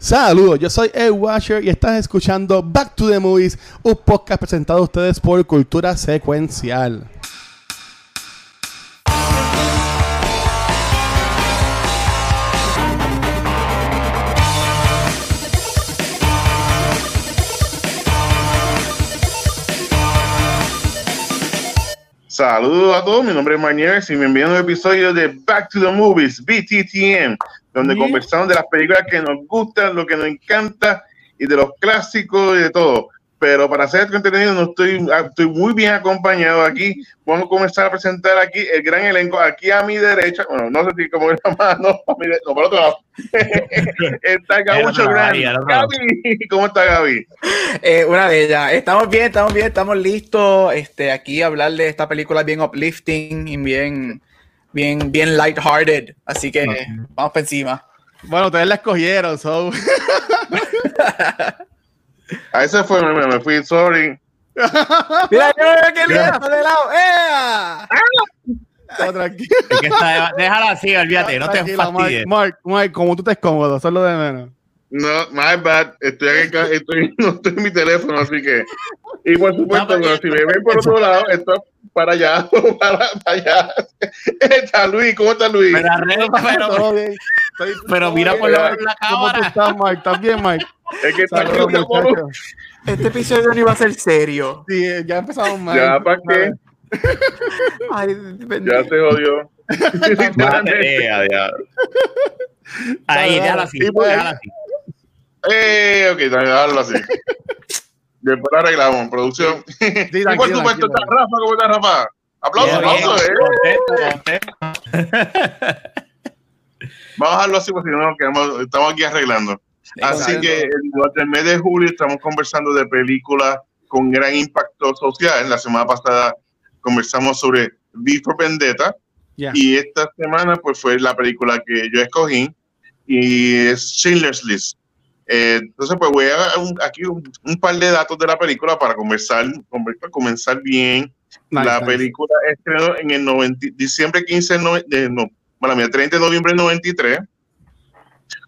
Saludos, yo soy Ed Washer y estás escuchando Back to the Movies, un podcast presentado a ustedes por Cultura Secuencial. Saludos a todos, mi nombre es Marnieves y me envían un episodio de Back to the Movies, BTTM, donde conversamos de las películas que nos gustan, lo que nos encanta y de los clásicos y de todo. Pero para hacer este contenido no estoy, ah, estoy muy bien acompañado aquí. Vamos a comenzar a presentar aquí el gran elenco. Aquí a mi derecha, bueno, no sé si como es más, no, a mi no, por otro lado. está Gabucho Grande. Gaby, ¿cómo está Gaby? Eh, una de ellas. Estamos bien, estamos bien, estamos listos. Este, aquí a hablar de esta película bien uplifting y bien bien, bien lighthearted. Así que vamos para encima. Bueno, ustedes la escogieron, so. A ese fue, me, me fui, sorry. Mira, mira, qué lindo, de lado. ¡Eh! Es que está, déjala así, olvídate, no te fastidies. Mark, Mark, como tú estés cómodo, eso es lo de menos. No, my bad. Estoy aquí, estoy, no estoy en mi teléfono, así que. Y por supuesto, no, si me ven por otro lado, esto para allá, para, para allá. Está Luis, ¿cómo está Luis? pero, pero, pero mira por la, la cámara. ¿Cómo tú estás, Mike? ¿Estás bien, Mike? Es que está Este episodio no iba a ser serio. Sí, ya empezamos mal. Ya, ¿para qué? Ay, ya se jodió. Ahí, déjala así, déjala así. Eh, ok, déjalo así. Después lo arreglamos, producción. Sí, y por supuesto está Rafa, ¿cómo está Rafa? Aplausos, aplausos, eh. Vamos a dejarlo así porque si no quedamos, estamos aquí arreglando. Así que durante el mes de julio estamos conversando de películas con gran impacto social. La semana pasada conversamos sobre V for Vendetta y esta semana pues fue la película que yo escogí y es Schindler's List. Eh, entonces pues voy a dar aquí un, par de datos de la película para para comenzar bien. la película estrenó en el 90, diciembre 15 de, no, bueno, 30 de noviembre del 93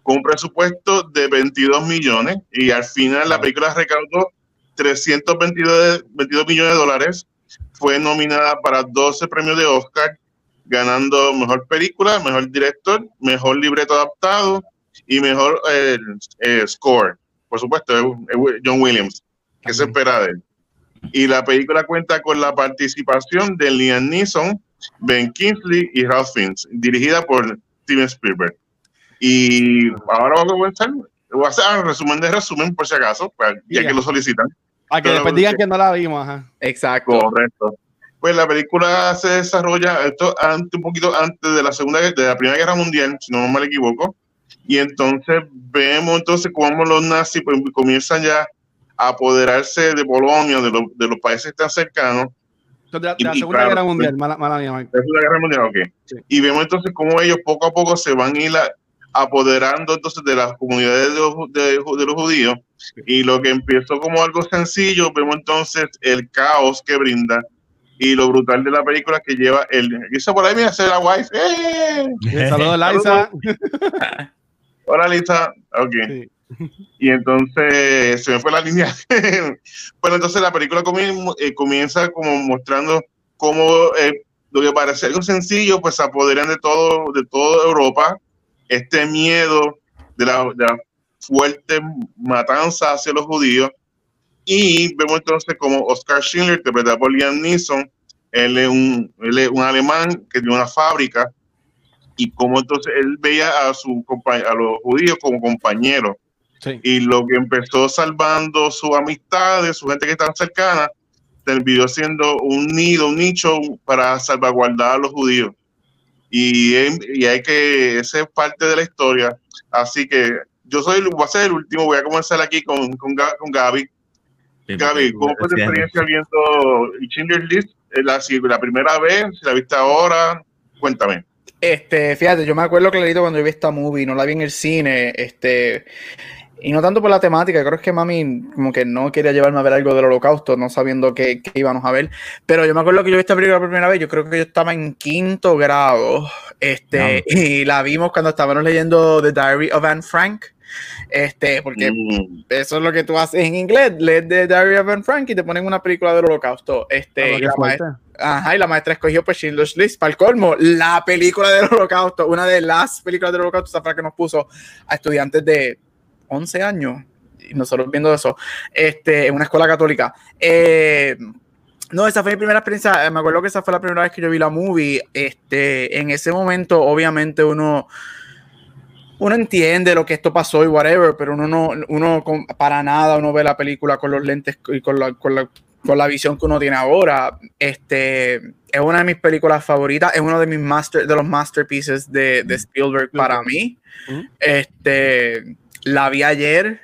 con un presupuesto de 22 millones y al final la película recaudó 322 22 millones de dólares. Fue nominada para 12 premios de Oscar, ganando mejor película, mejor director, mejor libreto adaptado y mejor eh, eh, score. Por supuesto, John Williams, que se espera de él. Y la película cuenta con la participación de Liam Neeson, Ben Kingsley y Ralph Fiennes, dirigida por Steven Spielberg. Y ahora vamos a comenzar. Voy a hacer un resumen de resumen, por si acaso, ya que lo solicitan. A que después digan que no la vimos. Ajá. Exacto. Correcto. Pues la película se desarrolla esto antes, un poquito antes de la segunda, de la primera guerra mundial, si no me equivoco. Y entonces vemos entonces cómo los nazis pues, comienzan ya a apoderarse de Polonia, de, los, de los países tan cercanos. De la, de la Segunda Guerra Mundial, mala, mala mía, Mike. Segunda Guerra Mundial, ok. Sí. Y vemos entonces cómo ellos poco a poco se van a ir apoderando entonces de las comunidades de los, de, de los judíos. Y lo que empezó como algo sencillo, vemos entonces el caos que brinda y lo brutal de la película que lleva el. Eso por ahí me hace la wife. ¡Eh! Saludos, Liza. Hola, Lisa. Ok. Sí. Y entonces se me fue la línea. bueno, entonces la película comienza, eh, comienza como mostrando cómo eh, lo que parece algo sencillo, pues se apoderan de todo, de toda Europa. Este miedo de la, de la fuerte matanza hacia los judíos. Y vemos entonces como Oscar Schindler, interpretado por Liam Neeson, él es un, él es un alemán que tiene una fábrica y como entonces él veía a, su, a los judíos como compañeros. Sí. Y lo que empezó salvando su amistad, de su gente que estaba cercana, terminó siendo un nido, un nicho para salvaguardar a los judíos. Y, y hay que, esa es parte de la historia. Así que yo soy, voy a ser el último, voy a comenzar aquí con, con, con Gaby. Gaby, ¿cómo fue tu experiencia viendo Schindler's List? La, la primera vez, si la viste ahora, cuéntame. Este, fíjate, yo me acuerdo clarito cuando yo vi esta movie, no la vi en el cine, este, y no tanto por la temática, creo que mami como que no quería llevarme a ver algo del holocausto, no sabiendo qué, qué íbamos a ver, pero yo me acuerdo que yo vi esta película por primera vez, yo creo que yo estaba en quinto grado, este, no. y la vimos cuando estábamos leyendo The Diary of Anne Frank, Este, porque mm. eso es lo que tú haces en inglés, lees de Diary of Anne Frank y te ponen una película del holocausto. Este, ah, y, la maestra, ajá, y la maestra escogió pues Schindler's List para el colmo, la película del holocausto, una de las películas del holocausto, esa que nos puso a estudiantes de 11 años, y nosotros viendo eso, este, en una escuela católica. Eh, no, esa fue mi primera experiencia. Me acuerdo que esa fue la primera vez que yo vi la movie. Este, en ese momento, obviamente, uno, uno entiende lo que esto pasó y whatever, pero uno no, uno para nada uno ve la película con los lentes y con la, con la, con la visión que uno tiene ahora. Este, es una de mis películas favoritas, es uno de mis master, de los masterpieces de, de Spielberg para mí. Este, la vi ayer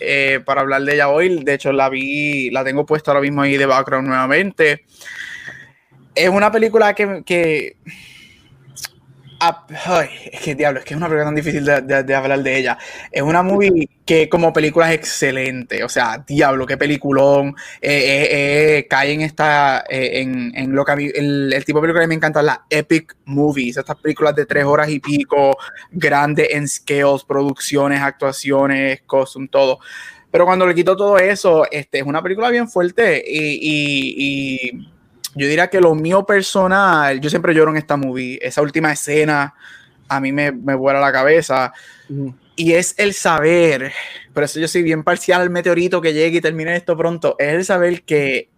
eh, para hablar de ella hoy. De hecho, la vi, la tengo puesta ahora mismo ahí de background nuevamente. Es una película que, que ay, es que diablo, es que es una película tan difícil de, hablar de ella. Es una movie que como película es excelente. O sea, diablo, qué peliculón. Eh, eh, eh en esta, eh, en, lo que a mí, el, tipo de película que me encanta, las epic movies. Estas películas de tres horas y pico, grandes en scales, producciones, actuaciones, costume, todo. Pero cuando le quito todo eso, este, es una película bien fuerte y yo diría que lo mío personal, yo siempre lloro en esta movie. Esa última escena a mí me, me vuela la cabeza. Y es el saber, por eso yo soy bien parcial al meteorito que llegue y termine esto pronto, es el saber que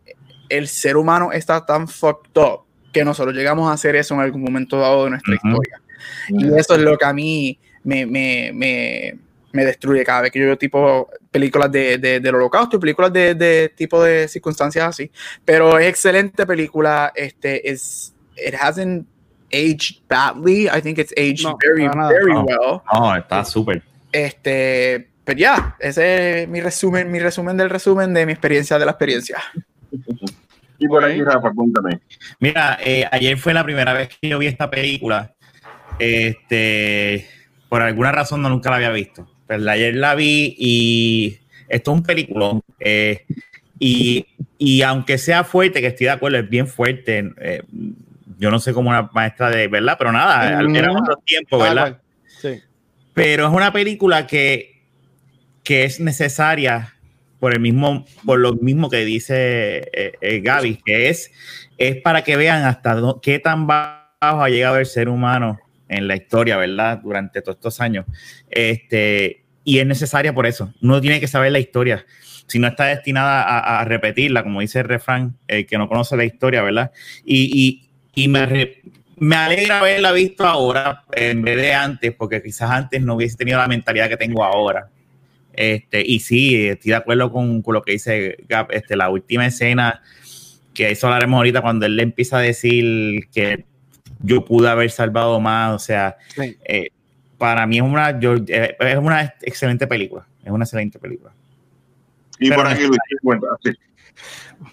el ser humano está tan fucked up que nosotros llegamos a hacer eso en algún momento dado de nuestra historia. Y eso es lo que a mí me, me, me me destruye cada vez que yo veo tipo películas de, de, del holocausto y películas de, de, tipo de circunstancias así. Pero es excelente película. Este es, it hasn't aged badly. I think it's aged very, very well. Oh, está súper. Este, pero ya, ese es mi resumen, mi resumen del resumen de mi experiencia de la experiencia. Y por ahí, Rafa, cuéntame. Mira, eh, ayer fue la primera vez que yo vi esta película. Este, por alguna razón no nunca la había visto. Pues ayer la vi y esto es un peliculón. Eh, y, y, aunque sea fuerte, que estoy de acuerdo, es bien fuerte. Eh, yo no sé cómo una maestra de, ¿verdad? Pero nada, era otro tiempo, ¿verdad? sí. Pero es una película que, que es necesaria por el mismo, por lo mismo que dice eh, Gaby, que es, es para que vean hasta qué tan bajo ha llegado el ser humano en la historia, ¿verdad? Durante todos estos años. Este, y es necesaria por eso. Uno tiene que saber la historia. Si no está destinada a, repetirla, como dice el refrán, el que no conoce la historia, ¿verdad? Y, y, y me, me alegra haberla visto ahora en vez de antes, porque quizás antes no hubiese tenido la mentalidad que tengo ahora. Este, y sí, estoy de acuerdo con, con lo que dice Gap, este, la última escena, que eso hablaremos ahorita cuando él le empieza a decir que yo pude haber salvado más, o sea, eh, para mí es una, eh, es una excelente película, es una excelente película. Y por aquí, Luis,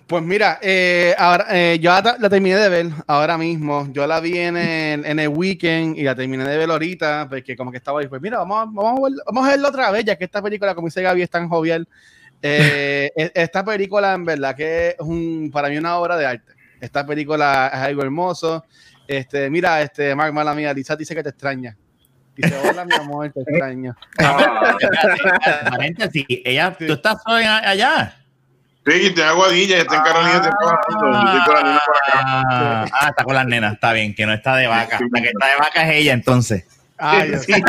Pues mira, eh, ahora yo la, terminé de ver ahora mismo. Yo la vi en el, en el weekend y la terminé de ver ahorita, porque como que estaba ahí, pues mira, vamos, vamos, a, ver, vamos a verla otra vez, ya que esta película, como dice Gaby, es tan jovial. E, esta película, en verdad, que es un, para mí una obra de arte. Esta película es algo hermoso. Este, mira, este, Mark, mala mía, Lisa dice que te extraña. Dice, hola, mi amor, te extraño. paréntesis, ella, ¿tú estás allá? Sí, te hago aguadilla, está en Carolina, te ah, ah, está con las nenas, está bien, que no está de vaca. La que está de vaca es ella, entonces. Ay, sí.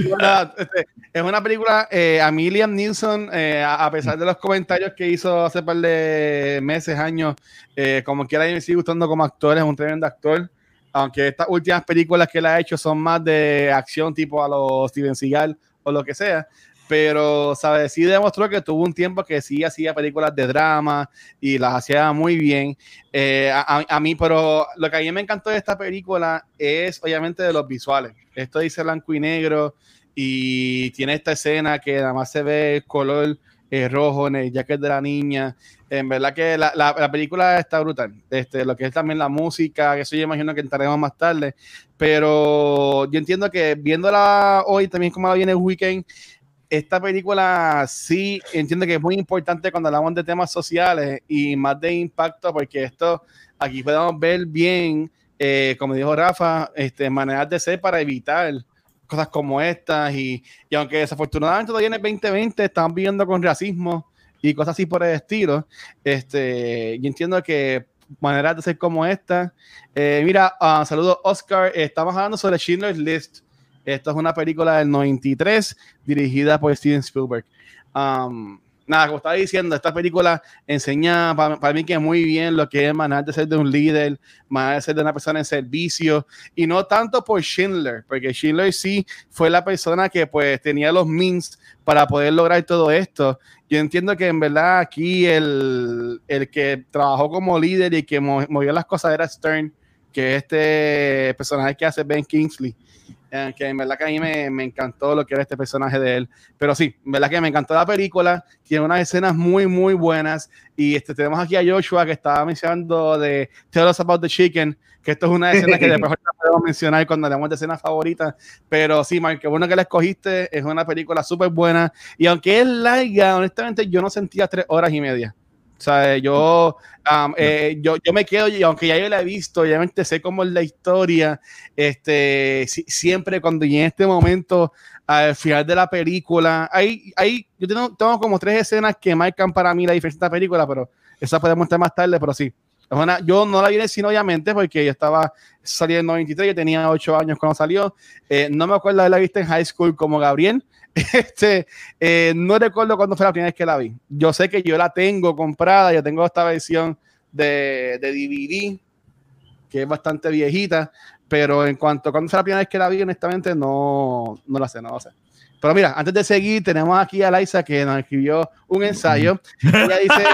Este, es una película, eh, a Liam Neeson, eh, a, pesar de los comentarios que hizo hace par de meses, años, eh, como quiera, me sigue gustando como actor, es un tremendo actor. Aunque estas últimas películas que él ha hecho son más de acción, tipo a los Steven Seagal o lo que sea. Pero, ¿sabes? Sí demostró que tuvo un tiempo que sí hacía películas de drama y las hacía muy bien. a, a, mí, pero lo que a mí me encantó de esta película es obviamente de los visuales. Esto dice blanco y negro y tiene esta escena que nada más se ve color eh, rojo en el jacket de la niña. En verdad que la, la, película está brutal. Este, lo que es también la música, eso yo imagino que entraremos más tarde. Pero yo entiendo que viéndola hoy, también como la viene el weekend, esta película sí entiendo que es muy importante cuando hablamos de temas sociales y más de impacto, porque esto aquí podemos ver bien, eh, como dijo Rafa, este, maneras de ser para evitar cosas como estas y, y aunque desafortunadamente todavía en el 2020 están viviendo con racismo y cosas así por el estilo, este, yo entiendo que maneras de ser como esta. Eh, mira, uh, saludos Oscar, estamos hablando sobre Schindler's List. Esto es una película del 93 dirigida por Steven Spielberg. Um, nada, como estaba diciendo, esta película enseña para, mí que muy bien lo que es manejar de ser de un líder, manejar de ser de una persona en servicio, y no tanto por Schindler, porque Schindler sí fue la persona que pues tenía los means para poder lograr todo esto. Yo entiendo que en verdad aquí el, el que trabajó como líder y que movió las cosas era Stern, que es este personaje que hace Ben Kingsley. Eh, que en verdad que a mí me, me, encantó lo que era este personaje de él. Pero sí, en verdad que me encantó la película, tiene unas escenas muy, muy buenas. Y este, tenemos aquí a Joshua que estaba mencionando de Tell Us About the Chicken, que esto es una escena que después podemos mencionar cuando hablamos de escenas favoritas. Pero sí, Mark, qué bueno que la escogiste, es una película súper buena. Y aunque es larga, honestamente yo no sentía tres horas y media. O sea, yo, eh, yo, yo me quedo, y aunque ya yo la he visto, obviamente sé cómo es la historia, este, siempre cuando y en este momento, al final de la película, hay, hay, yo tengo, tengo como tres escenas que marcan para mí la diferencia de la película, pero esa podemos estar más tarde, pero sí. yo no la vi en el cine, obviamente, porque yo estaba saliendo en 93, yo tenía 8 años cuando salió. Eh, no me acuerdo de la vista en high school como Gabriel, Este, eh, no recuerdo cuándo fue la primera vez que la vi. Yo sé que yo la tengo comprada, yo tengo esta versión de, de DVD, que es bastante viejita, pero en cuanto a cuándo fue la primera vez que la vi, honestamente no, no la sé, no lo sé. Pero mira, antes de seguir, tenemos aquí a Laisa que nos escribió un ensayo. Ella dice: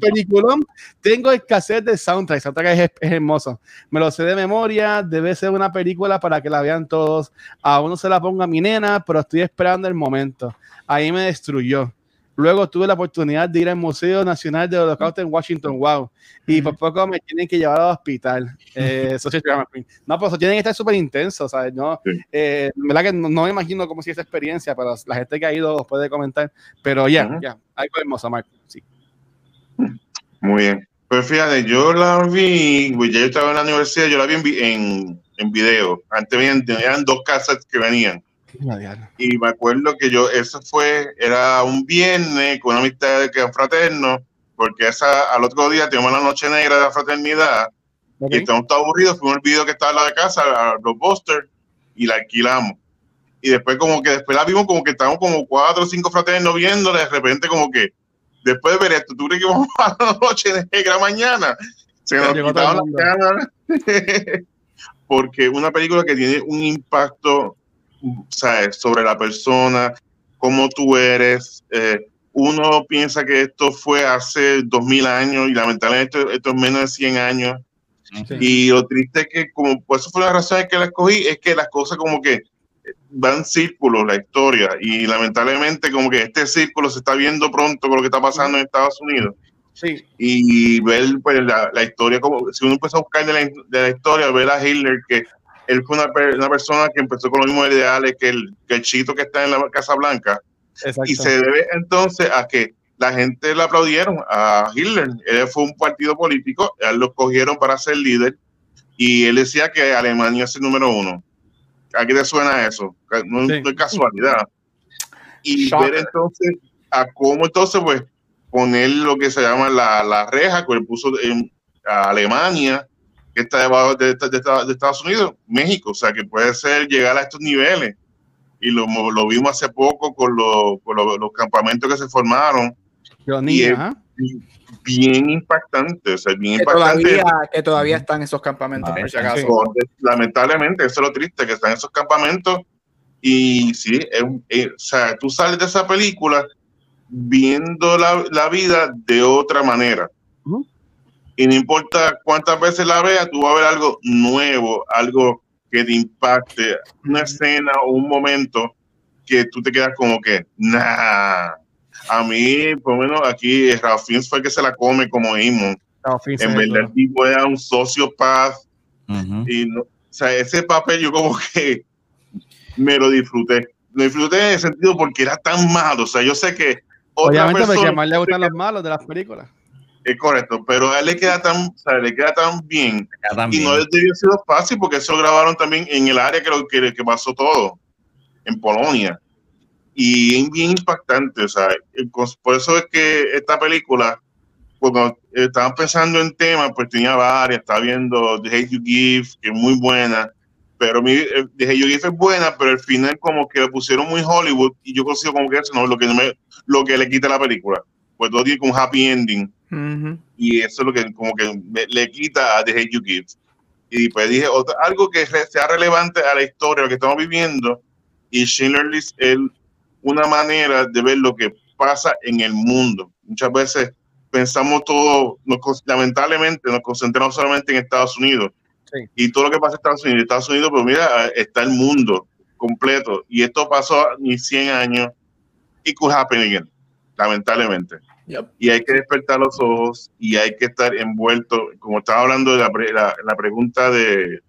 peliculón, tengo el cassette soundtrack. Soundtrack es, es, hermoso. Me lo sé de memoria. Debe ser una película para que la vean todos. Aún no se la ponga mi nena, pero estoy esperando el momento. Ahí me destruyó. Luego tuve la oportunidad de ir al Museo Nacional del Holocausto en Washington, wow. Y por poco me tienen que llevar al hospital. Eh, no, pues tienen que estar súper intensos, ¿sabes? No, eh, verdad que no, me imagino cómo si esa experiencia, pero la gente que ha ido puede comentar. Pero ya, ya, yeah, algo hermoso, Marco. Sí. Muy bien. Pues fíjate, yo la vi, pues ya yo estaba en la universidad, yo la vi en, en, en video. Antes eran dos casas que venían y me acuerdo que yo, eso fue, era un viernes con una amistad que fraterno, porque esa, al otro día tenemos la noche negra de la fraternidad, y estamos todos aburridos, fuimos el video que estaba en la de casa, a los Busters, y la alquilamos. Y después como que después la vimos como que estábamos como cuatro o cinco fraternos viéndola, de repente como que, después de ver esto, ¿tú crees que vamos a la noche negra mañana? Se nos quitaron las porque una película que tiene un impacto ¿sabes? sobre la persona, cómo tú eres. Eh, uno piensa que esto fue hace dos mil años y lamentablemente esto, es menos de 100 años. Y lo triste es que, como pues eso fue la razón que la escogí, es que las cosas como que van círculos la historia y lamentablemente como que este círculo se está viendo pronto con lo que está pasando en Estados Unidos. Sí. Y ver pues, la, la, historia, como si uno empieza a buscar de la, de la historia, ver a Hitler que él fue una, una, persona que empezó con los mismos ideales que el, que el chito que está en la Casa Blanca. Y se debe entonces a que la gente le aplaudieron a Hitler. Él fue un partido político, él lo cogieron para ser líder y él decía que Alemania es el número uno. ¿A qué te suena eso? No, sí. es casualidad. Y ver entonces a cómo entonces pues poner lo que se llama la, la reja que él puso en a Alemania que está debajo de, de, de, Estados Unidos, México, o sea, que puede ser llegar a estos niveles. Y lo, lo vimos hace poco con, lo, con lo, los campamentos que se formaron. y es bien impactante, o sea, bien que impactante. Todavía, que todavía están esos campamentos, ah, por si acaso. Sí. Lamentablemente, eso es lo triste, que están esos campamentos. Y sí, es, es, o sea, tú sales de esa película viendo la, la vida de otra manera. Uh -huh y no importa cuántas veces la veas, tú vas a ver algo nuevo, algo que te impacte, una escena o un momento que tú te quedas como que, nah. A mí, por lo menos aquí, Fiennes fue el que se la come como Imon. En verdad, el tipo era un sociopaz. Uh -huh. Y no, o sea, ese papel yo como que me lo disfruté. Lo disfruté en el sentido porque era tan malo. O sea, yo sé que otra Obviamente persona, porque a más le gustan los malos de las películas. Es correcto, pero a él le queda tan, o sea, le queda tan bien. Y no debió ser fácil porque eso lo grabaron también en el área que, lo, que, que pasó todo, en Polonia. Y es bien impactante, o sea, por eso es que esta película, cuando estaban pensando en temas, pues tenía varias, estaba viendo The Hate You Give, que es muy buena, pero mi, eh, The Hate You Give es buena, pero al final como que le pusieron muy Hollywood y yo consigo como que eso no es lo que, no me, lo que le quita la película, pues todo tiene un happy ending y eso es lo que como que me- le quita a The Hate You Give. Y pues dije, otra- algo que re- sea relevante a la historia, lo que estamos viviendo, y Schindler List es una manera de ver lo que pasa en el mundo. Muchas veces pensamos todo, nos lamentablemente nos concentramos solamente en Estados Unidos. Sí. Y todo lo que pasa en Estados Unidos, Estados Unidos, pues mira, está el mundo completo. Y esto pasó ni 100 años. y could happen again, lamentablemente Yep. y hay que despertar los ojos y hay que estar envuelto, como estaba hablando de la, pre- la- la pregunta de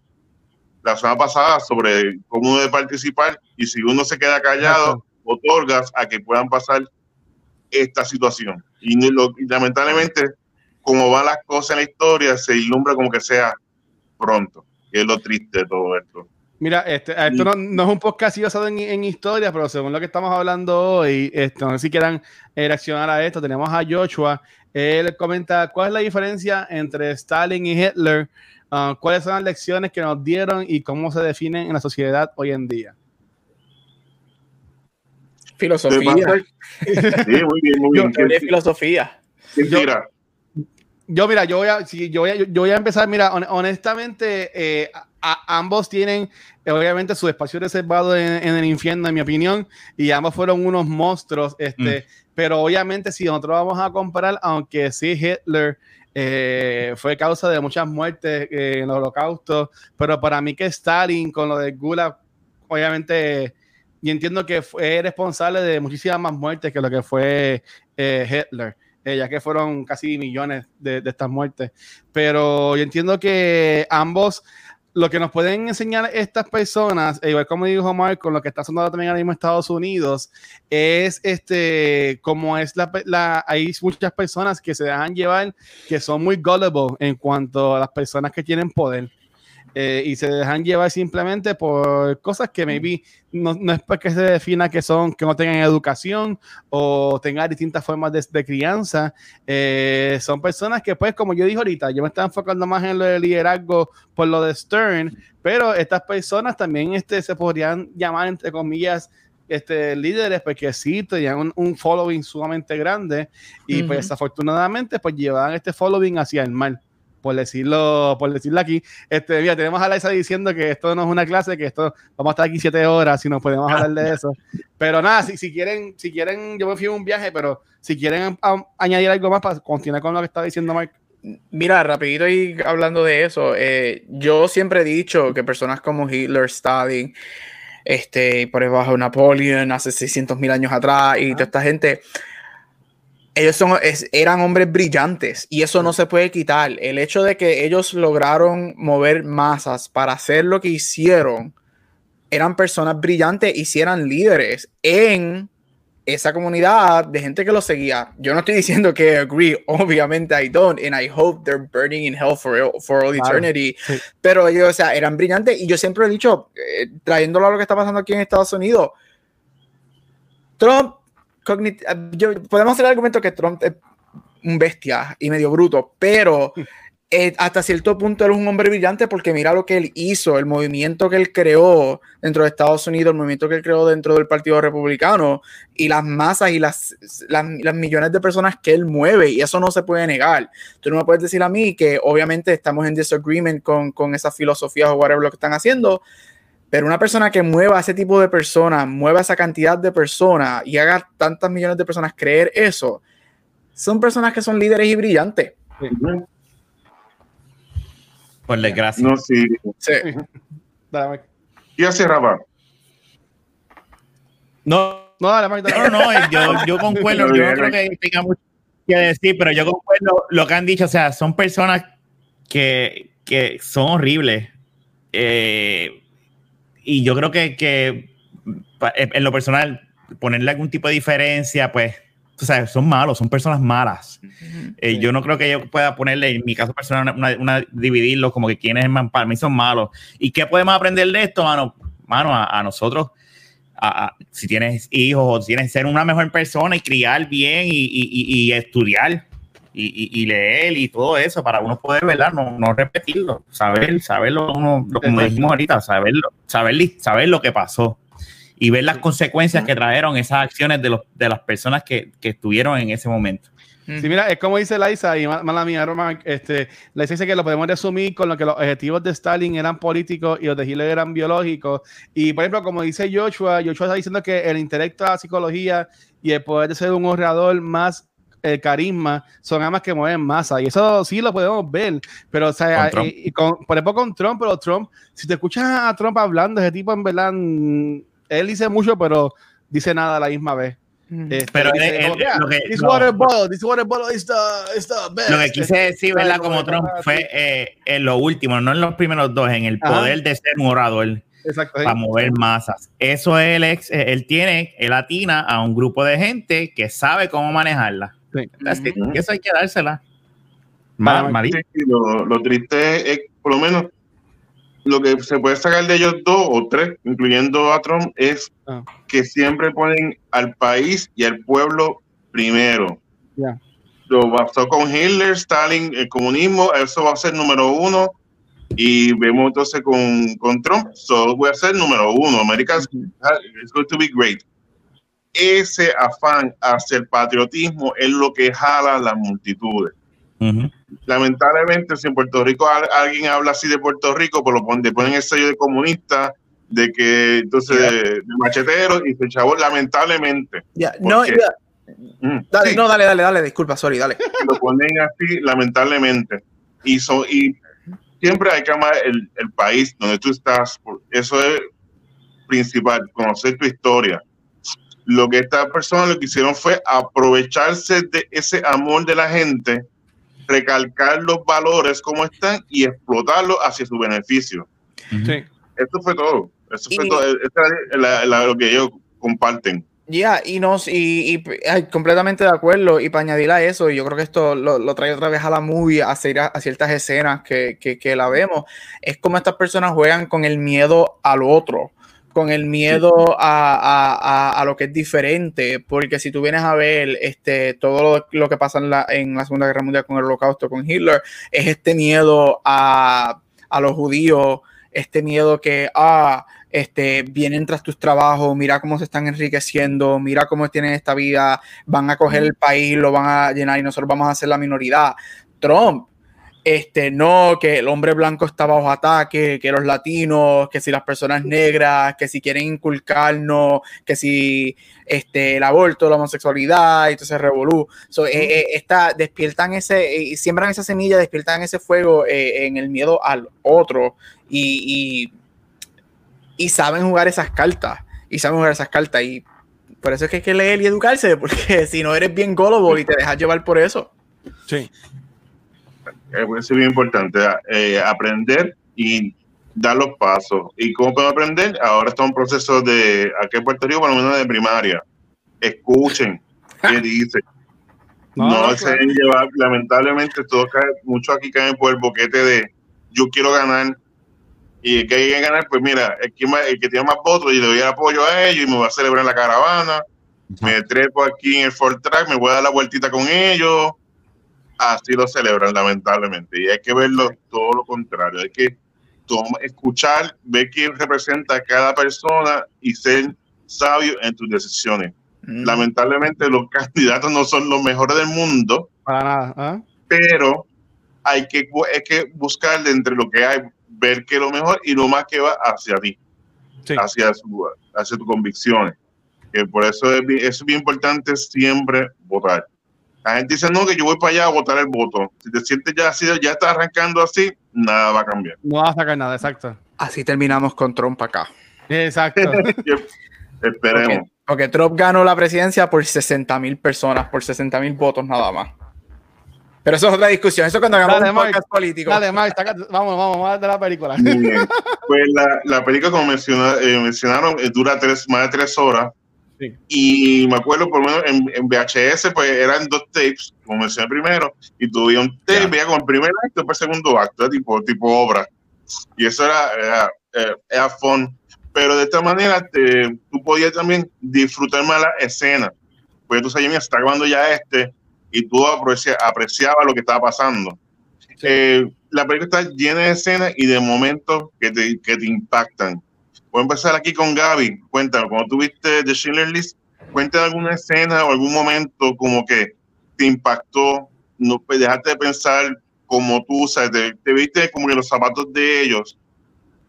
la semana pasada sobre cómo uno debe participar y si uno se queda callado, otorgas a que puedan pasar esta situación. Y, lo- y lamentablemente, como van las cosas en la historia, se ilumbra como que sea pronto, que es lo triste de todo esto. Mira, este, esto no, no es un podcast así basado en, en historia, pero según lo que estamos hablando hoy, esto, no sé si quieran eh, reaccionar a esto. Tenemos a Joshua. Él comenta cuál es la diferencia entre Stalin y Hitler, Ah, cuáles son las lecciones que nos dieron y cómo se definen en la sociedad hoy en día. Filosofía. Sí, muy bien, muy bien. De filosofía. ¿Quién yo-? Yo, mira, yo voy a, sí, yo voy a, yo voy a empezar, mira, hon- honestamente, eh, a- ambos tienen, obviamente, su espacio reservado en, en el infierno, en mi opinión, y ambos fueron unos monstruos, este, pero obviamente, si nosotros vamos a comparar, aunque sí Hitler eh, fue causa de muchas muertes eh, en el holocausto, pero para mí que Stalin, con lo de Gulag, obviamente, y entiendo que fue responsable de muchísimas más muertes que lo que fue eh, Hitler eh, ya que fueron casi millones de, de estas muertes. Pero yo entiendo que ambos, lo que nos pueden enseñar estas personas, e igual como dijo Mark, con lo que está sonando también ahora mismo Estados Unidos, es este, como es la, la, hay muchas personas que se dejan llevar, que son muy gullible en cuanto a las personas que tienen poder. Eh, y se dejan llevar simplemente por cosas que maybe no, no es porque se defina que son que no tengan educación o tengan distintas formas de, de crianza. Eh, son personas que, pues, como yo dije ahorita, yo me estaba enfocando más en lo de liderazgo por lo de Stern, pero estas personas también este, se podrían llamar, entre comillas, este, líderes porque sí tenían un, un following sumamente grande y pues Ujú. desafortunadamente pues llevaban este following hacia el mal por decirlo, por decirlo aquí. Este, mira, tenemos a Laisa diciendo que esto no es una clase, que esto vamos a estar aquí siete horas si nos podemos hablar de eso. Pero nada, si, si quieren, si quieren, yo me fui a un viaje, pero si quieren a- añadir algo más para continuar con lo que está diciendo Mark. Mira, rapidito y hablando de eso, eh, yo siempre he dicho que personas como Hitler, Stalin, este, por debajo Napoleon, hace 600 mil años atrás, y toda esta gente, ellos son, es- eran hombres brillantes y eso no se puede quitar. El hecho de que ellos lograron mover masas para hacer lo que hicieron, eran personas brillantes y sí eran líderes en esa comunidad de gente que lo seguía. Yo no estoy diciendo que agree, obviamente I don't, and I hope they're burning in hell for, for all Claro, eternity. sí. Pero ellos, o sea, eran brillantes y yo siempre he dicho, eh, trayéndolo a lo que está pasando aquí en Estados Unidos, Trump, cognit- yo- podemos hacer el argumento que Trump es un bestia y medio bruto, pero eh, hasta cierto punto él es un hombre brillante porque mira lo que él hizo, el movimiento que él creó dentro de Estados Unidos, el movimiento que él creó dentro del Partido Republicano y las masas y las, las, las millones de personas que él mueve y eso no se puede negar. Tú no me puedes decir a mí que obviamente estamos en disagreement con, con esas filosofías o whatever lo que están haciendo, pero una persona que mueva a ese tipo de personas, mueva esa cantidad de personas y haga tantas millones de personas creer eso, son personas que son líderes y brillantes. Por desgracia. No, sí. Sí. Dale, Mark. ¿Qué hace Rafa? No, No, dale, Mark, dale. no, no, yo, yo concuerdo, yo no creo que tenga mucho que decir, pero yo concuerdo lo que han dicho, o sea, son personas que, que son horribles. Eh, y yo creo que, que pa- en lo personal, ponerle algún tipo de diferencia, pues o sea, son malos, son personas malas. Eh, yo no creo que yo pueda ponerle, en mi caso personal, una, una, dividirlos como que quienes para mí son malos. ¿Y qué podemos aprender de esto, mano? Mano, a, nosotros, a, si tienes hijos o tienes ser una mejor persona y criar bien y, y, y estudiar y, leer y todo eso para uno poder, ¿verdad? No, no repetirlo, saber, saberlo, uno, lo, como dijimos ahorita, saberlo, saber, saber lo que pasó y ver las consecuencias que trajeron esas acciones de, los, de las personas que, que estuvieron en ese momento. Sí, mira, es como dice Laisa, y mala mía, Roman, este, Laisa dice que lo podemos resumir con lo que los objetivos de Stalin eran políticos y los de Hitler eran biológicos. Y, por ejemplo, como dice Joshua, Joshua está diciendo que el intelecto, la psicología y el poder de ser un orador más el carisma son armas que mueven masa y eso sí lo podemos ver pero o sea y, con, por ejemplo con Trump pero Trump si te escuchas a Trump hablando ese tipo en verdad mm, él dice mucho pero dice nada a la misma vez este, pero lo que, this water bottle, this water bottle is the, is the best. Lo que quise decir, ¿verdad? Como Trump fue eh, en lo último, no en los primeros dos, en el poder de ser un orador para mover masas. Eso él, él tiene, él atina a un grupo de gente que sabe cómo manejarla. Sí. Eso hay que dársela. lo, triste es, por lo menos, lo que se puede sacar de ellos dos o tres, incluyendo a Trump, es ah. que siempre ponen al país y al pueblo primero. Lo pasó con Hitler, Stalin, el comunismo, eso va a ser número uno. Y vemos entonces con, con Trump, eso voy a ser número uno. América es going to be great ese afán hacia el patriotismo es lo que jala a las multitudes. Lamentablemente, si en Puerto Rico alguien habla así de Puerto Rico, pues lo ponen, ponen el sello de comunista, de que entonces de, machetero y se chavo, lamentablemente. no, mm, dale, no, dale, dale, dale, disculpa, sorry, dale. Lo ponen así, lamentablemente. Y, so, y siempre hay que amar el, el país donde tú estás. Eso es principal, conocer tu historia lo que estas personas lo que hicieron fue aprovecharse de ese amor de la gente, recalcar los valores como están y explotarlos hacia su beneficio. Sí. Esto fue todo. Eso fue todo. Esto es lo que ellos comparten. Ya, y nos, y, completamente de acuerdo. Y para añadir a eso, yo creo que esto lo, trae otra vez a la movie, a, a ciertas escenas que, que, que, la vemos. Es como estas personas juegan con el miedo al otro con el miedo a, lo que es diferente, porque si tú vienes a ver este, todo lo, que pasa en la, en la, Segunda Guerra Mundial con el Holocausto, con Hitler, es este miedo a, los judíos, este miedo que, ah, este, vienen tras tus trabajos, mira cómo se están enriqueciendo, mira cómo tienen esta vida, van a coger el país, lo van a llenar y nosotros vamos a ser la minoridad. Trump este, no, que el hombre blanco está bajo ataque, que los latinos, que si las personas negras, que si quieren inculcarnos, que si este, el aborto, la homosexualidad, y entonces revolú. So, eh, eh, despiertan ese, eh, siembran esa semilla, despiertan ese fuego en el miedo al otro y, y, saben jugar esas cartas, y saben jugar esas cartas, y por eso es que hay que leer y educarse, porque si no eres bien gullible y te dejas llevar por eso. Sí es bien importante, eh, aprender y dar los pasos. ¿Y cómo puedo aprender? Ahora está un proceso de, aquí en Puerto Rico, por lo menos de primaria. Escuchen qué dice. No, se deben llevar, lamentablemente, todo cae, mucho aquí cae por el boquete de yo quiero ganar. Y el que hay que ganar, pues mira, el que, el que tiene más votos, y le doy apoyo a ellos y me voy a celebrar en la caravana. Me trepo aquí en el Ford Track, me voy a dar la vueltita con ellos así lo celebran lamentablemente. Y hay que verlo todo lo contrario, hay que escuchar, ver quién representa a cada persona y ser sabio en tus decisiones. Mm. Lamentablemente los candidatos no son los mejores del mundo, para nada, ¿ah? pero hay que, hay que buscar de entre lo que hay, ver qué es lo mejor y lo más que va hacia ti, hacia, su, hacia tus convicciones. Que por eso es, es bien importante siempre votar. La gente dice, no, que yo voy para allá a votar el voto. Si te sientes ya así, ya está arrancando así, nada va a cambiar. No va a sacar nada, exacto. Así terminamos con Trump acá. Exacto. Esperemos. Porque, Trump ganó la presidencia por 60 mil personas, por 60 mil votos nada más. Pero eso es otra discusión. Eso cuando hagamos un podcast político. vamos, vamos, vamos a de la película. Pues la, la película, como eh, mencionaron, eh, dura tres, más de tres horas Y me acuerdo, por lo menos en, VHS, pues eran dos tapes, como decía el primero, y tuve un tape, veía como el primer acto, después el segundo acto, tipo, tipo obra. Y eso era, era, era fun. Pero de esta manera, te, tú podías también disfrutar más la escena. Porque tú sabías, mira, está grabando ya este, y tú apreciabas lo que estaba pasando. Eh, la película está llena de escenas y de momentos que te, que te impactan. Voy a empezar aquí con Gaby. Cuéntame, cuando tuviste The Schindler List, cuéntame alguna escena o algún momento como que te impactó, no pues, dejaste de pensar como tú, o sea, te, viste como que los zapatos de ellos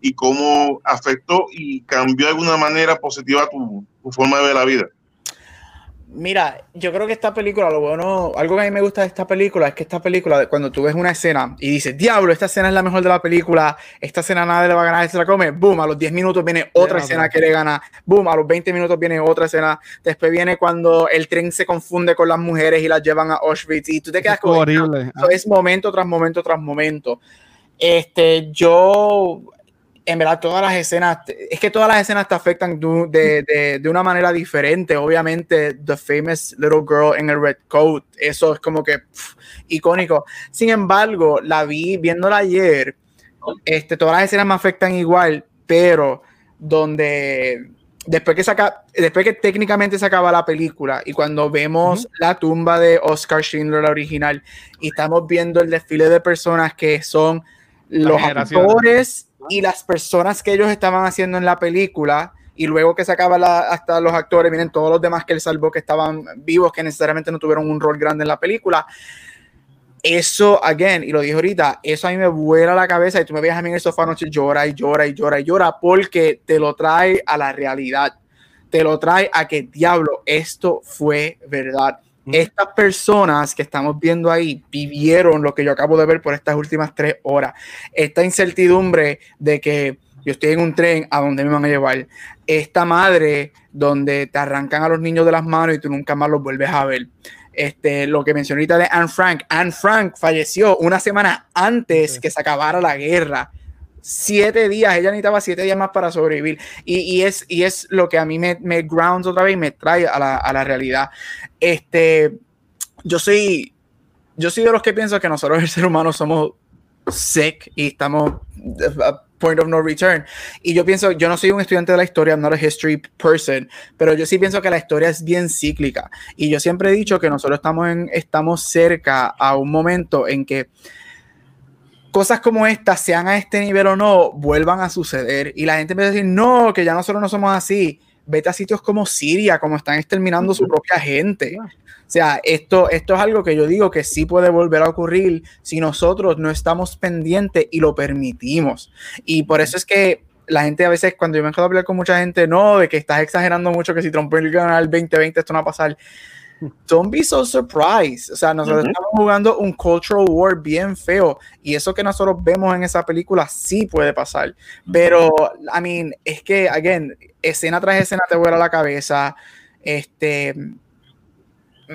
y cómo afectó y cambió de alguna manera positiva tu, tu forma de ver la vida. Mira, yo creo que esta película, lo bueno, algo que a mí me gusta de esta película es que esta película, cuando tú ves una escena y dices, diablo, esta escena es la mejor de la película, esta escena nadie le va a ganar, se la come, boom, a los 10 minutos viene otra escena que le gana, boom, a los 20 minutos viene otra escena, después viene cuando el tren se confunde con las mujeres y las llevan a Auschwitz y tú te quedas con horrible. es momento tras momento tras momento. Este, yo en verdad todas las escenas, es que todas las escenas te afectan de, de, de, una manera diferente. Obviamente, The Famous Little Girl en el Red Coat, eso es como que icónico. Sin embargo, la vi viéndola ayer, este, todas las escenas me afectan igual, pero donde después que saca, después que técnicamente se acaba la película y cuando vemos la tumba de Oscar Schindler, la original, y estamos viendo el desfile de personas que son los actores y las personas que ellos estaban haciendo en la película y luego que se acaba hasta los actores, vienen todos los demás que él salvó que estaban vivos, que necesariamente no tuvieron un rol grande en la película. Eso, again, y lo dije ahorita, eso a mí me vuela la cabeza y tú me ves a mí en el sofá noche llora y llora y llora y llora porque te lo trae a la realidad, te lo trae a que diablo, esto fue verdad estas personas que estamos viendo ahí vivieron lo que yo acabo de ver por estas últimas tres horas. Esta incertidumbre de que yo estoy en un tren a donde me van a llevar. Esta madre donde te arrancan a los niños de las manos y tú nunca más los vuelves a ver. Este, lo que mencioné ahorita de Anne Frank. Anne Frank falleció una semana antes que se acabara la guerra siete días, ella necesitaba siete días más para sobrevivir. Y, es, y es lo que a mí me, me grounds otra vez y me trae a la, a la, realidad. Este, yo soy, yo soy de los que pienso que nosotros, el ser humano, somos sick y estamos a point of no return. Y yo pienso, yo no soy un estudiante de la historia, I'm not a history person, pero yo sí pienso que la historia es bien cíclica. Y yo siempre he dicho que nosotros estamos, en, estamos cerca a un momento en que cosas como estas, sean a este nivel o no, vuelvan a suceder. Y la gente empieza a decir, no, que ya nosotros no somos así. Vete a sitios como Siria, como están exterminando su propia gente. O sea, esto, esto es algo que yo digo que sí puede volver a ocurrir si nosotros no estamos pendientes y lo permitimos. Y por eso es que la gente a veces, cuando yo me he a hablar con mucha gente, no, de que estás exagerando mucho, que si Trump gana el 2020 esto no va a pasar don't be so surprised. O sea, nosotros estamos jugando un cultural war bien feo y eso que nosotros vemos en esa película sí puede pasar. Pero, I mean, es que, again, escena tras escena te vuela la cabeza. Este,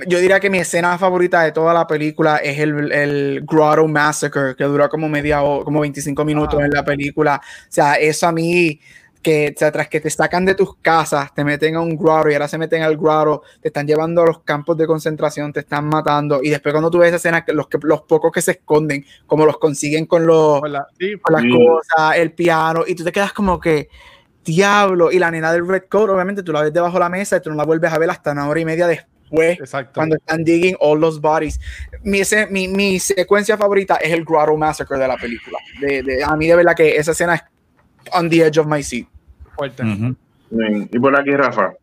yo diría que mi escena favorita de toda la película es el, el Grotto Massacre, que dura como media o como 25 minutos en la película. O sea, eso a mí que tras que te sacan de tus casas, te meten a un grotto y ahora se meten al grotto, te están llevando a los campos de concentración, te están matando y después cuando tú ves esa escena, los, que, los pocos que se esconden, como los consiguen con, los, con, las cosas, el piano, y tú te quedas como que, diablo, y la nena del Red Coat, obviamente tú la ves debajo de la mesa y tú no la vuelves a ver hasta una hora y media después, cuando están digging all those bodies. Mi, mi, mi, secuencia favorita es el Grotto Massacre de la película. De, de, a mí de verdad que esa escena es on the edge of my seat. Y por aquí, Rafa.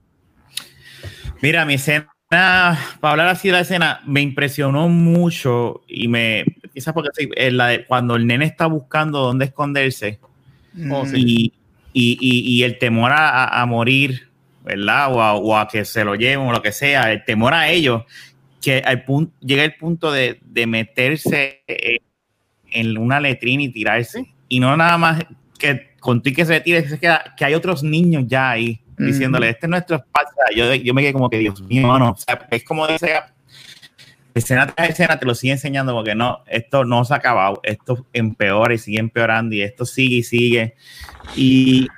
Mira, mi escena, para hablar así de la escena, me impresionó mucho y me, quizás porque es la de cuando el nene está buscando dónde esconderse oh, y, y, y, el temor a, a morir, ¿verdad? O a, o a, que se lo lleven o lo que sea, el temor a ellos, que al punto, llega el punto de, de meterse en una letrina y tirarse. Y no nada más que contigo que se tire, es que, que hay otros niños ya ahí diciéndole, este es nuestro espacio. Yo, yo me quedé como que, Dios mío, no, o sea, es como de escena tras escena te lo sigue enseñando porque no, esto no se ha acabado, esto empeora y sigue empeorando y esto sigue y sigue. Y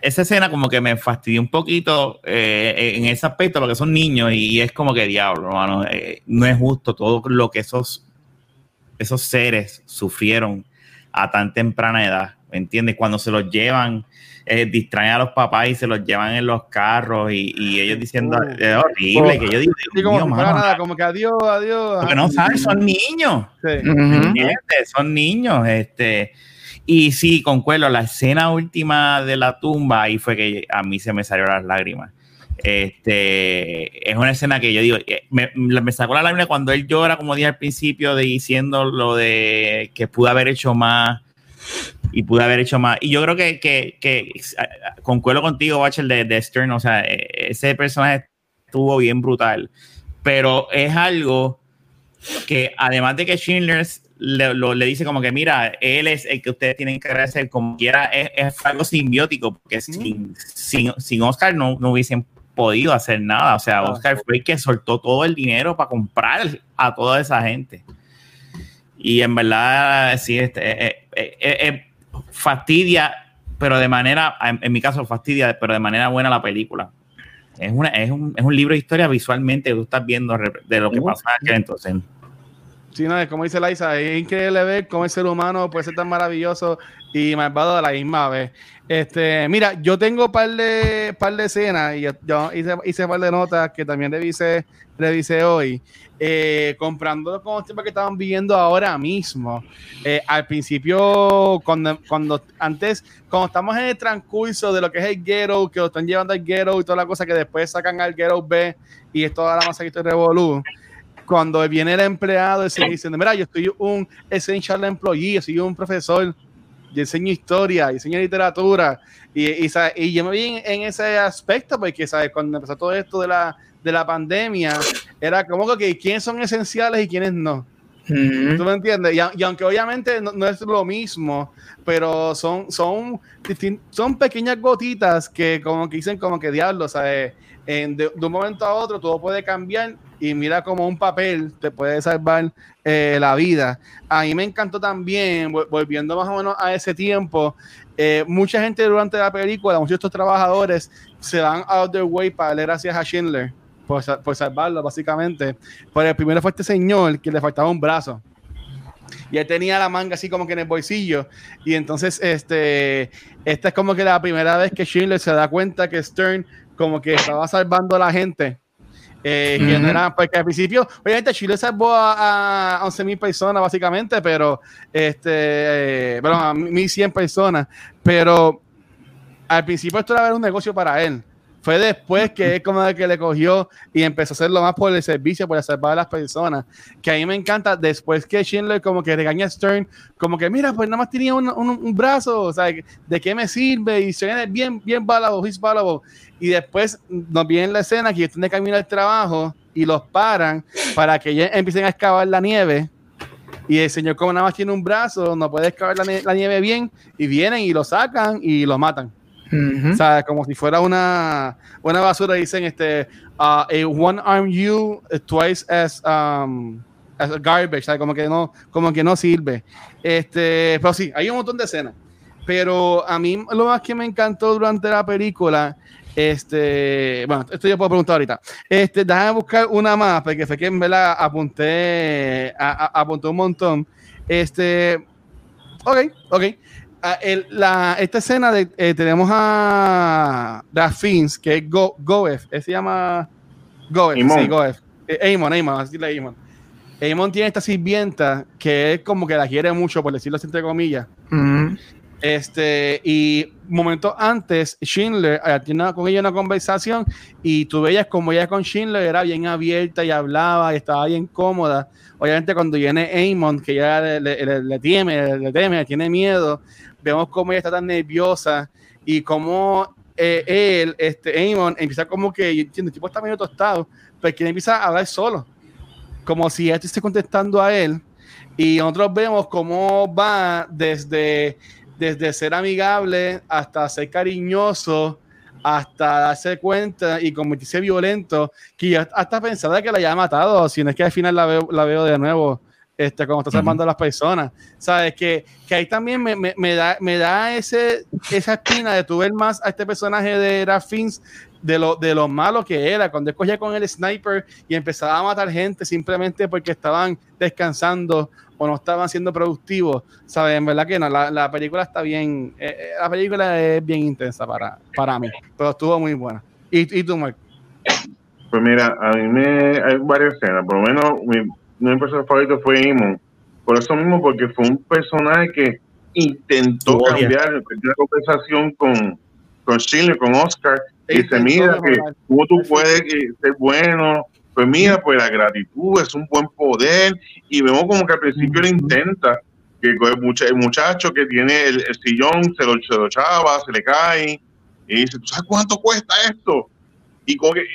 esa escena como que me fastidió un poquito eh, en ese aspecto, porque son niños y, es como que diablo, hermano, eh, no es justo todo lo que esos, esos seres sufrieron a tan temprana edad, ¿me entiendes? Cuando se los llevan, eh, distraen a los papás y se los llevan en los carros y, ellos diciendo, uh. es horrible, que yo digo, como, nada, como que adiós, adiós. Porque no saben, son niños, son niños, este... Y sí, concuerdo, la escena última de la tumba, ahí fue que a mí se me salieron las lágrimas. Este, es una escena que yo digo, eh, me, me sacó la lágrima cuando él llora, como dije al principio, de diciendo lo de que pude haber hecho más y pude haber hecho más. Y yo creo que, que, que concuerdo contigo, Bachel, de, de Stern, o sea, e, ese personaje estuvo bien brutal, pero es algo que además de que Schindler le, le, dice como que, mira, él es el que ustedes tienen que agradecer como quiera, es, algo simbiótico, porque sin, sin, sin, Oscar no, no hubiesen podido hacer nada. O sea, Oscar fue el que soltó todo el dinero para comprar a toda esa gente. Y en verdad, sí, este, eh, eh, eh, fastidia, pero de manera, en, mi caso, fastidia, pero de manera buena la película. Es, una, es, un, es un libro de historia visualmente que tú estás viendo de lo que pasa aquel entonces. Sí, no, es como dice Liza, es increíble ver cómo el ser humano puede ser tan maravilloso y malvado a la misma vez. Este, mira, yo tengo un par de, par de escenas y yo, hice, hice un par de notas que también revisé, revisé hoy, eh, comprando con los tiempos que estaban viviendo ahora mismo. Eh, al principio, cuando, cuando antes, cuando estamos en el transcurso de lo que es el ghetto, que lo están llevando al ghetto y toda la cosa que después sacan al ghetto B y es toda la masa que estoy revolú cuando viene el empleado y se dice, mira, yo estoy un essential employee, soy un profesor, yo enseño historia, yo enseño literatura, y, y, y yo me vi en, ese aspecto, porque ¿sabes? cuando empezó todo esto de la, de la pandemia, era como que quiénes son esenciales y quiénes no. ¿Tú me entiendes? Y, aunque obviamente no, es lo mismo, pero son, son, son pequeñas gotitas que como que dicen como que diablo, ¿sabes? De, un momento a otro todo puede cambiar y mira como un papel te puede salvar eh, la vida. A mí me encantó también, volviendo más o menos a ese tiempo, eh, mucha gente durante la película, muchos de estos trabajadores se van out their way para darle gracias a Schindler por, por salvarlo, básicamente. Pero el primero fue este señor que le faltaba un brazo y él tenía la manga así como que en el bolsillo. Y entonces, este, esta es como que la primera vez que Schindler se da cuenta que Stern como que estaba salvando a la gente. Eh, porque al principio, obviamente Chile salvó a, a 11.000 personas básicamente, pero, este, perdón, a 1.100 personas, pero al principio esto era un negocio para él. Fue después que es como que le cogió y empezó a hacerlo más por el servicio, por salvar a las personas. Que a mí me encanta, después que Schindler como que regaña a Stern, como que mira, pues nada más tenía un, brazo, o sea, ¿de qué me sirve? Y Stern es bien, bien valuable, he's valuable. Y después nos viene la escena que tiene que caminar al trabajo y los paran para que ellos empiecen a excavar la nieve. Y el señor, como nada más tiene un brazo, no puede excavar la nieve bien, y vienen y lo sacan y lo matan. O sea, como si fuera una, una basura, dicen este, uh, a one arm you twice as, um, as garbage, ¿sabes? Como que no, como que no sirve. Este, pero sí, hay un montón de escenas. Pero a mí lo más que me encantó durante la película, este, bueno, esto yo puedo preguntar ahorita. Este, déjame buscar una más, porque fue que en verdad apunté, a, apunté un montón. Este, ok, ok. Ah, la, esta escena de, eh, tenemos a Rafins, que es Go, Goef, se llama Goef, sí, Goef. Eh, Amon, Amon, así le Amon. Amon tiene esta sirvienta que es como que la quiere mucho, por decirlo así entre comillas. Este, y momentos antes, Schindler eh, tiene con ella una conversación y tú veías como ella con Schindler era bien abierta y hablaba y estaba bien cómoda. Obviamente, cuando viene Amon, que ya le, le, le, teme, le teme, tiene miedo, vemos cómo ella está tan nerviosa y cómo eh, él, este, Amon, empieza como que, entiendo, el tipo está medio tostado, pero que empieza a hablar solo, como si ella esté contestando a él. Y nosotros vemos cómo va desde, desde ser amigable hasta ser cariñoso, hasta darse cuenta y convertirse violento, que ya hasta pensaba que la haya matado, si no es que al final la veo, la veo de nuevo este, cuando está salvando a las personas. ¿Sabes? Que, que ahí también me, me, me, da, me da ese, esa espina de tu ver más a este personaje de Ralph Fiennes de lo, de lo malo que era, cuando él cogía con el sniper y empezaba a matar gente simplemente porque estaban descansando o no estaban siendo productivos, ¿sabes? En verdad que no, la, la película está bien, eh, eh, la película es bien intensa para, para mí, pero estuvo muy buena. ¿Y, y tú, Mark? Pues mira, a mí me hay varias escenas, por lo menos mi, mi personaje favorito fue Imon, por eso mismo, porque fue un personaje que intentó cambiar la conversación con, con Schindler, con Oscar, y se mira que cómo tú puedes eh, ser bueno, pues mira, pues la gratitud es un buen poder, y vemos como que al principio él intenta, que con el, mucha- el muchacho que tiene el, el sillón se lo, se lo chava, se le cae, y dice, ¿tú sabes cuánto cuesta esto? Y como que, "Eh,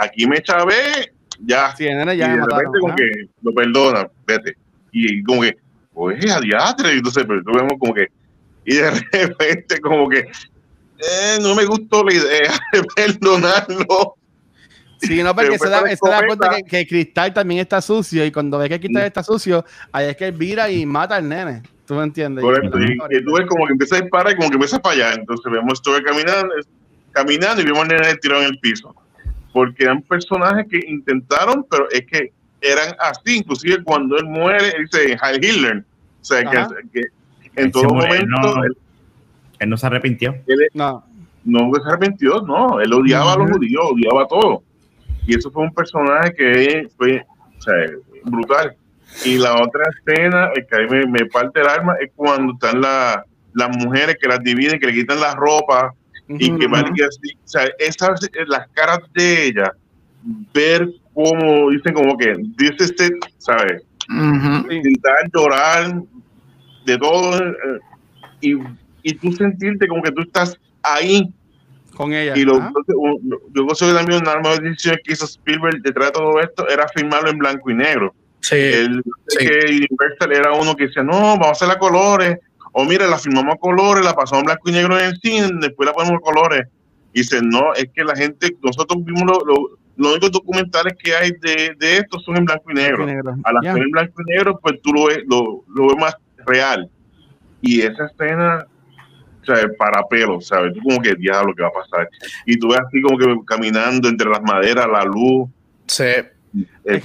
aquí me chavé, ya, Sí, nene, y ya de me mataron, repente como que lo perdona, vete. Y como que, pues a diatre, y entonces pero entonces vemos como que, y de repente como que, eh, no me gustó la idea de perdonarlo. Sí, no, porque se da, se da cuenta que, que Cristal también está sucio y cuando ve que Cristal Sí. está sucio, ahí es que él vira y mata al nene. ¿Tú me entiendes? Correcto, Y- y, y tú ves como que empieza a disparar y como que empieza para allá. Entonces vemos esto caminando, caminando y vemos al nene tirado en el piso. Porque eran personajes que intentaron, pero es que eran así. Inclusive cuando él muere, él dice Heil Hitler. O sea, que, que en Él todo momento no. él, Él no se arrepintió. No, no se arrepintió, no. Él odiaba a los judíos, odiaba todo. Y eso fue un personaje que fue o sea, brutal. Y la otra escena, el que a mí me, me parte el alma, es cuando están la- las mujeres que las dividen, que le quitan la ropa y que y así. O sea, esas, las caras de ella, ver cómo dicen como que, dice este, ¿sabes? Ujú. Sí. Intentar llorar de todo. eh, y, y tú sentirte como que tú estás ahí con ella. y lo, lo- yo considero también una de las mejores decisiones que hizo Spielberg detrás de todo esto era filmarlo en blanco y negro. Sí. El, sí. que Universal era uno que decía, no, vamos a hacerla a colores. O mira, la filmamos a colores, la pasamos en blanco y negro en el cine, después la ponemos a colores. Y dice, no, es que la gente, nosotros vimos lo- lo- los únicos documentales que hay de, de esto son en blanco y negro. Negro. A la Ya. en blanco y negro, pues tú lo ves, lo, lo ves más real. Y esa escena, o sea, para pelo, ¿sabes? Tú como que diablo que va a pasar. Y tú ves así como que caminando entre las maderas, la luz. Sí.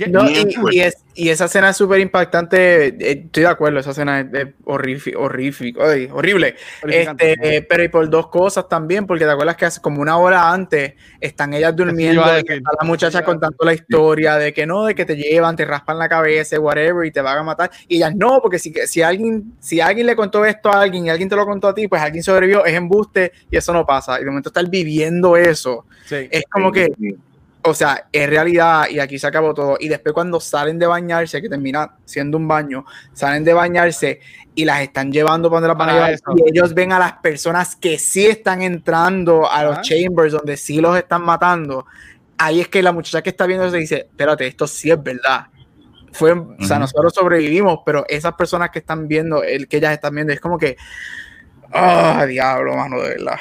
No, y, es, y esa escena es súper impactante. eh, Estoy de acuerdo, esa escena es, es horrifi- horrific- ay, horrible. Este, pero y por dos cosas también, porque te acuerdas que hace como una hora antes están ellas durmiendo a y está la muchacha contando la historia de que no, de que te llevan, te raspan la cabeza, whatever, y te van a matar. Y ellas no, porque si, si alguien, si alguien le contó esto a alguien y alguien te lo contó a ti, pues alguien sobrevivió, es embuste y eso no pasa. Y de momento estar viviendo eso, Sí. es como que Sí. O sea, es realidad y aquí se acabó todo. Y después cuando salen de bañarse, que termina siendo un baño, salen de bañarse y las están llevando para donde las van a Ah, llevar. eso. Y ellos ven a las personas que sí están entrando a los chambers donde sí los están matando. Ahí es que la muchacha que está viendo se dice, espérate, esto sí es verdad. Fue, O sea, nosotros sobrevivimos, pero esas personas que están viendo, el que ellas están viendo, es como que, ah, diablo, mano, de verdad.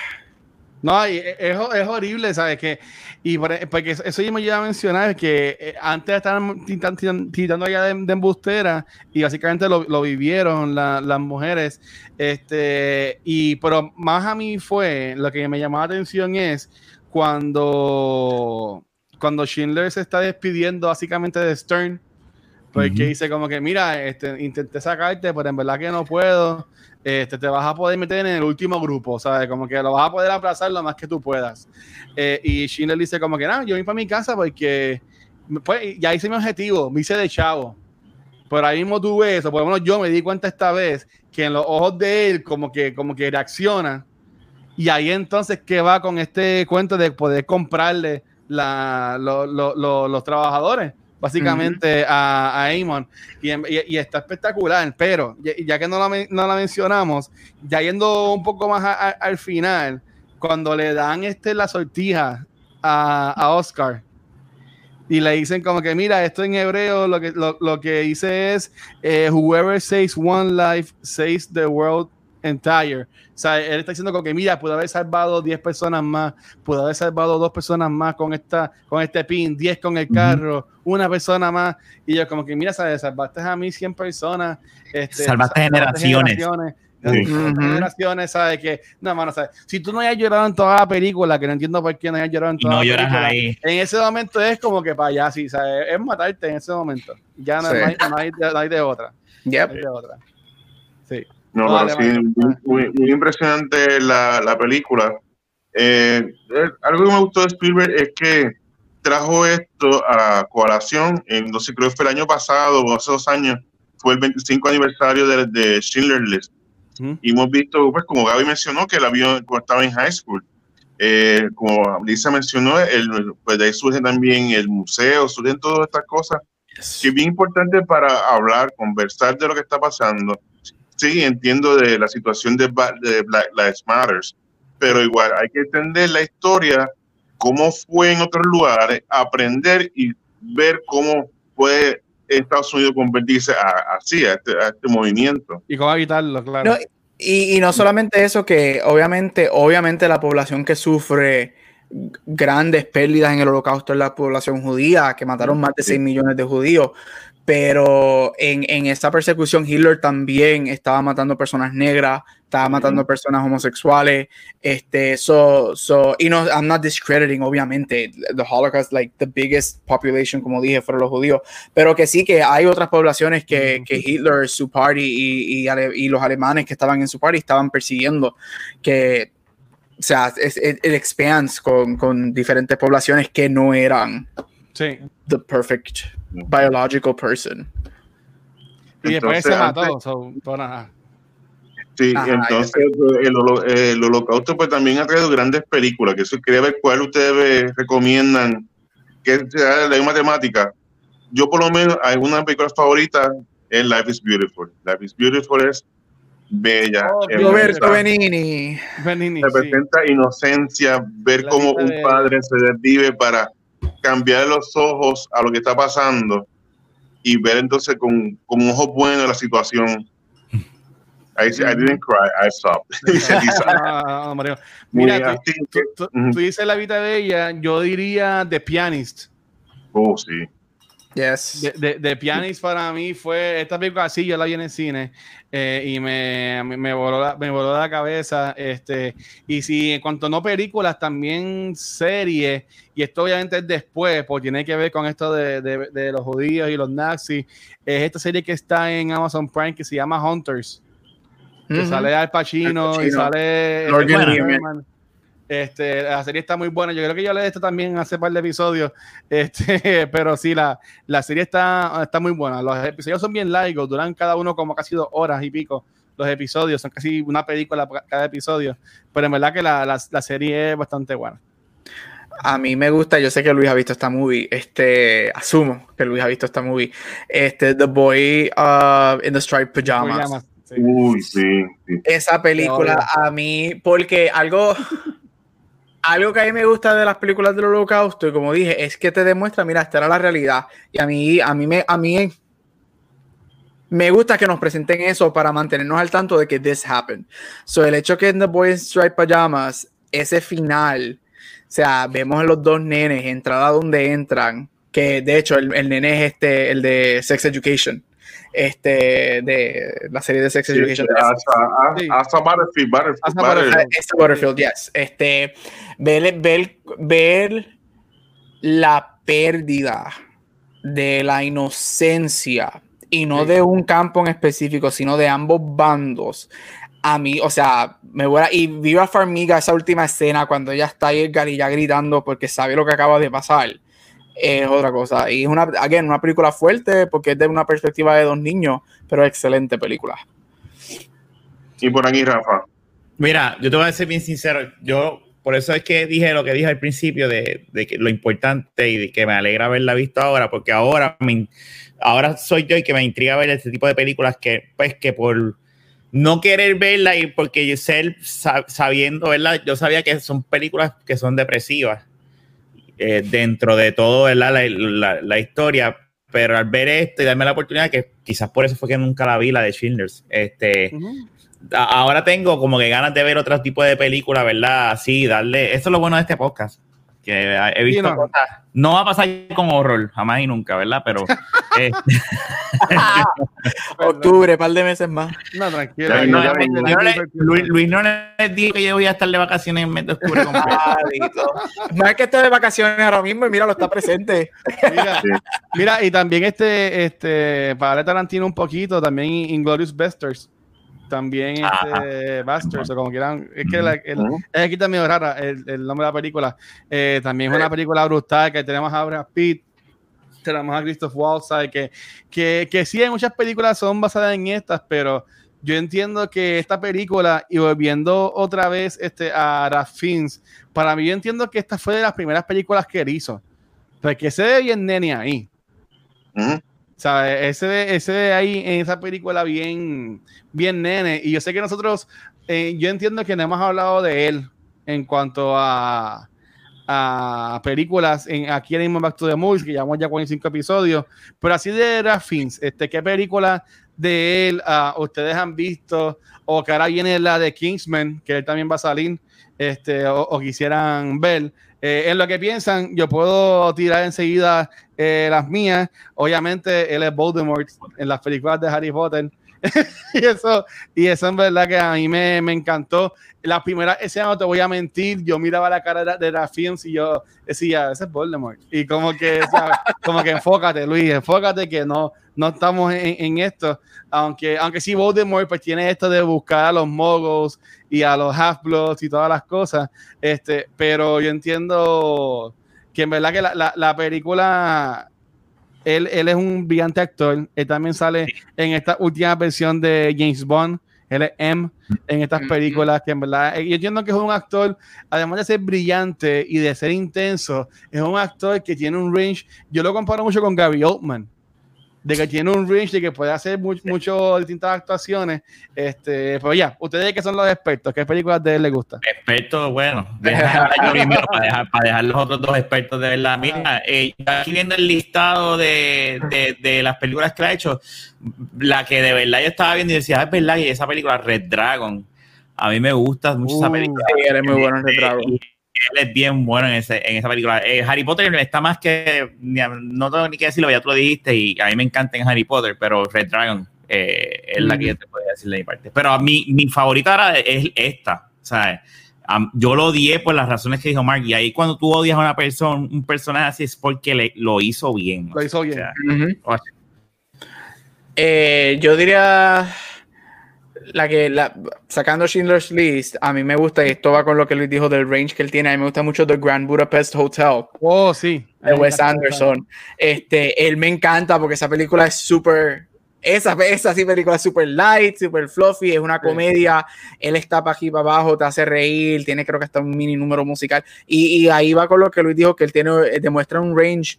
No, y es, es horrible, ¿sabes? Que, y por- e, porque eso yo me iba a mencionar, que eh, antes estaban titan- titan- tirando allá de, de embustera y básicamente lo, lo vivieron la- las mujeres. Este, y, pero más a mí fue, lo que me llamó la atención es cuando, cuando Schindler se está despidiendo básicamente de Stern, porque dice como que, mira, este, intenté sacarte, pero en verdad que no puedo este, te vas a poder meter en el último grupo, ¿sabes? Como que lo vas a poder aplazar lo más que tú puedas. Eh, y Schindler dice como que, no, yo voy para mi casa porque pues, ya hice mi objetivo, me hice de chavo. Pero ahí mismo tú ves, o por lo menos yo me di cuenta esta vez, que en los ojos de él como que, como que reacciona. Y ahí entonces que va con este cuento de poder comprarle la, lo- lo- lo- los trabajadores, básicamente a, a. Y, está espectacular, pero ya, que no la, no la mencionamos, ya yendo un poco más al final, cuando le dan este, la sortija a, Oscar y le dicen como que mira, esto en hebreo lo que, lo, lo que dice es eh, whoever saves one life saves the world entire. O sea, él está diciendo como que, mira, pudo haber salvado 10 personas más, pudo haber salvado dos personas más con esta con este pin, 10 con el carro, una persona más. Y yo como que, mira, ¿sabes? salvaste a mí 100 personas. Este, salvaste, generaciones. generaciones. ¿sabes? Que, no, mano, ¿sabes? Si tú no hayas llorado en toda la película, que no entiendo por qué no hayas llorado en toda no la película, ahí. en ese momento es como que para allá, sí, ¿sabes? Es matarte en ese momento. Ya no, Sí. hay, no hay- no hay de otra. No Yep. hay de otra. No, Vale, pero sí, vale. muy, muy- impresionante la, la película. Eh, eh, algo que me gustó de Spielberg es que trajo esto a colación, en, no sé, creo que fue el año pasado o hace dos años, fue el 25 aniversario de, de Schindler's List. Ujú. Y hemos visto, pues como Gaby mencionó, que la vio cuando estaba en high school. Eh, como Lisa mencionó, el, pues de ahí surge también el museo, surgen todas estas cosas que es bien importante para hablar, conversar de lo que está pasando. Sí, entiendo de la situación de, de Black Lives Matters, pero igual hay que entender la historia, cómo fue en otros lugares, aprender y ver cómo puede Estados Unidos convertirse a- así, a este, a este movimiento. Y cómo evitarlo, claro. No, y, y no solamente eso, que obviamente, obviamente la población que sufre grandes pérdidas en el holocausto es la población judía, que mataron más de 6 millones de judíos, pero en, en esa persecución Hitler también estaba matando personas negras, estaba matando personas homosexuales, este, so, so, y no, I'm not discrediting, obviamente, the Holocaust, like, the biggest population, como dije, fueron los judíos, pero que sí que hay otras poblaciones que, que Hitler, su party y, y, los alemanes que estaban en su party estaban persiguiendo, que, o sea, es, es- it expands con, con diferentes poblaciones que no eran Sí. the perfect biological person. Y después se Entonces, mató. antes- so, nada. Sí, Ajá, entonces pues, el, holo- el holocausto pues también ha traído grandes películas, que eso quería ver cuál ustedes recomiendan, que sea la misma temática. Yo por lo menos, hay una película favorita es Life is Beautiful. Life is Beautiful es bella. Oh, Roberto Benini. Benini, sí. representa inocencia, ver La cómo un de- padre se desvive para cambiar los ojos a lo que está pasando y ver entonces con, con ojos buenos la situación. I, I didn't cry, I stopped. Ah, no. Muy Mira, tú, tú- tú- tú dices la vida de ella, yo diría The Pianist. Oh, sí. Yes. The Pianist para mí fue, esta película sí, yo la vi en el cine eh, y me, me, me voló la, me voló la cabeza. Este, y si en cuanto no películas, también series, y esto obviamente es después, porque tiene que ver con esto de, de- de los judíos y los nazis, es esta serie que está en Amazon Prime que se llama Hunters. que sale Al Pacino, Al y sale Morgan este, la serie está muy buena. Yo creo que yo leí esto también hace par de episodios. Este, pero sí, la, la serie está, está muy buena. Los episodios son bien largos, duran cada uno como casi dos horas y pico. Los episodios son casi una película por cada episodio. Pero en verdad que la, la, la serie es bastante buena. A mí me gusta, yo sé que Luis ha visto esta movie, este, asumo que Luis ha visto esta movie, este, The Boy uh, in the Striped Pajamas. Uy, sí, sí. Esa película a mí, porque algo, algo que a mí me gusta de las películas del holocausto, y como dije, es que te demuestra, mira, esta era la realidad. Y a mí, a mí me, a mí me gusta que nos presenten eso para mantenernos al tanto de que this happened. So, el hecho que en The Boy in Striped Pajamas, ese final, o sea, vemos a los dos nenes, entrada donde entran, que de hecho el, el nene es este, el de Sex Education, este, de la serie de Sex Sí, Education. hasta, Sí. Battlefield. Este Butterfield, yes. Este, ver, ver, ver la pérdida de la inocencia y no Sí. de un campo en específico, sino de ambos bandos. A mí, o sea, me voy a, y viva Farmiga esa última escena cuando ella está ahí Edgar y ya gritando porque sabe lo que acaba de pasar. Es otra cosa. Y es una, again, una película fuerte porque es de una perspectiva de dos niños, pero excelente película. Y por aquí, Rafa. Mira, yo te voy a ser bien sincero. Yo, por eso es que dije lo que dije al principio de, que lo importante y de que me alegra haberla visto ahora, porque ahora, ahora soy yo y que me intriga ver este tipo de películas que, pues, que por no querer verla y porque yo sab- sabiendo, ¿verdad? Yo sabía que son películas que son depresivas eh, dentro de todo, ¿verdad? La, la, historia. Pero al ver esto y darme la oportunidad, que quizás por eso fue que nunca la vi, la de Schindler's, este. Ahora tengo como que ganas de ver otro tipo de película, ¿verdad? Así, darle. Eso es lo bueno de este podcast. Que he visto no. cosas. No va a pasar con horror, jamás y nunca, ¿verdad? Pero. eh. Octubre, par de meses más. No, tranquilo. Luis, no, Luis, Luis no les dijo que yo voy a estar de vacaciones en mes de octubre Más que está de vacaciones ahora mismo y mira, lo está presente. Mira, mira y también este, este, para Tarantino un poquito, también Inglorious Besters también este Busters, o como quieran. Es que la, el, es aquí también rara el, el, nombre de la película. Eh, también es una película brutal que tenemos a Brad Pitt, tenemos a Christoph Waltz, que, que, que sí, hay muchas películas son basadas en estas, pero yo entiendo que esta película, y volviendo otra vez este, a Ralph Fiennes, para mí yo entiendo que esta fue de las primeras películas que él hizo. Porque se ve bien nene ahí. Uh o sea, ese, ese de ahí en esa película bien, bien nene. Y yo sé que nosotros, eh, yo entiendo que no hemos hablado de él en cuanto a, a películas en, aquí en Back to the Movies, que llevamos ya 45 episodios. Pero así de Raffins, este, ¿qué película de él uh, ustedes han visto? O que ahora viene la de Kingsman, que él también va a salir, este, o, o quisieran ver. Eh, en lo que piensan, yo puedo tirar enseguida eh, las mías. Obviamente, él es Voldemort en las películas de Harry Potter. y, eso, y eso en verdad que a mí me, me encantó. La primera escena, no te voy a mentir, yo miraba la cara de, de y yo decía, ese es Voldemort. Y como que, como que enfócate, Luis, enfócate que no, no estamos en, en, esto. Aunque, aunque sí, Voldemort pues tiene esto de buscar a los mogos y a los half-bloods y todas las cosas. Este, pero yo entiendo que en verdad que la, la, la película él, él, es un brillante actor. Él también sale en esta última versión de James Bond. Él es M en estas películas que en verdad, yo entiendo que es un actor, además de ser brillante y de ser intenso, es un actor que tiene un range, yo lo comparo mucho con Gary Oldman, de que tiene un range de que puede hacer muchas mucho distintas actuaciones. Este, pero ya, ustedes que son los expertos, ¿qué películas de él les gusta? Expertos, bueno, deja yo primero para dejar, para dejar los otros dos expertos de verdad. Mira, eh, aquí viendo el listado de, de, de, las películas que ha hecho, la que de verdad yo estaba viendo y decía, es verdad, y esa película Red Dragon, a mí me gusta mucho uh, esa película. Sí, eres muy bueno en Red Dragon. Y, él es bien bueno en, ese, en esa película. Eh, Harry Potter está más que, no tengo ni que decirlo, ya tú lo dijiste, y a mí me encanta en Harry Potter, pero Red Dragon eh, es mm. la que yo te podía decir de mi parte. Pero a mí, mi favorita era, es esta, ¿sabes? Um, yo lo odié por las razones que dijo Mark, y ahí cuando tú odias a una persona, un personaje así es porque le, lo hizo bien. Lo hizo bien. O sea, uh -huh. eh, yo diría la que la, sacando Schindler's List, a mí me gusta, y esto va con lo que Luis dijo del range que él tiene, a mí me gusta mucho The Grand Budapest Hotel. Oh, sí. De Wes Anderson. Este, él me encanta porque esa película es súper. Esa, esa sí película es súper light, súper fluffy, es una comedia, él está para aquí para abajo, te hace reír, tiene creo que hasta un mini número musical, y, y ahí va con lo que Luis dijo, que él tiene, demuestra un range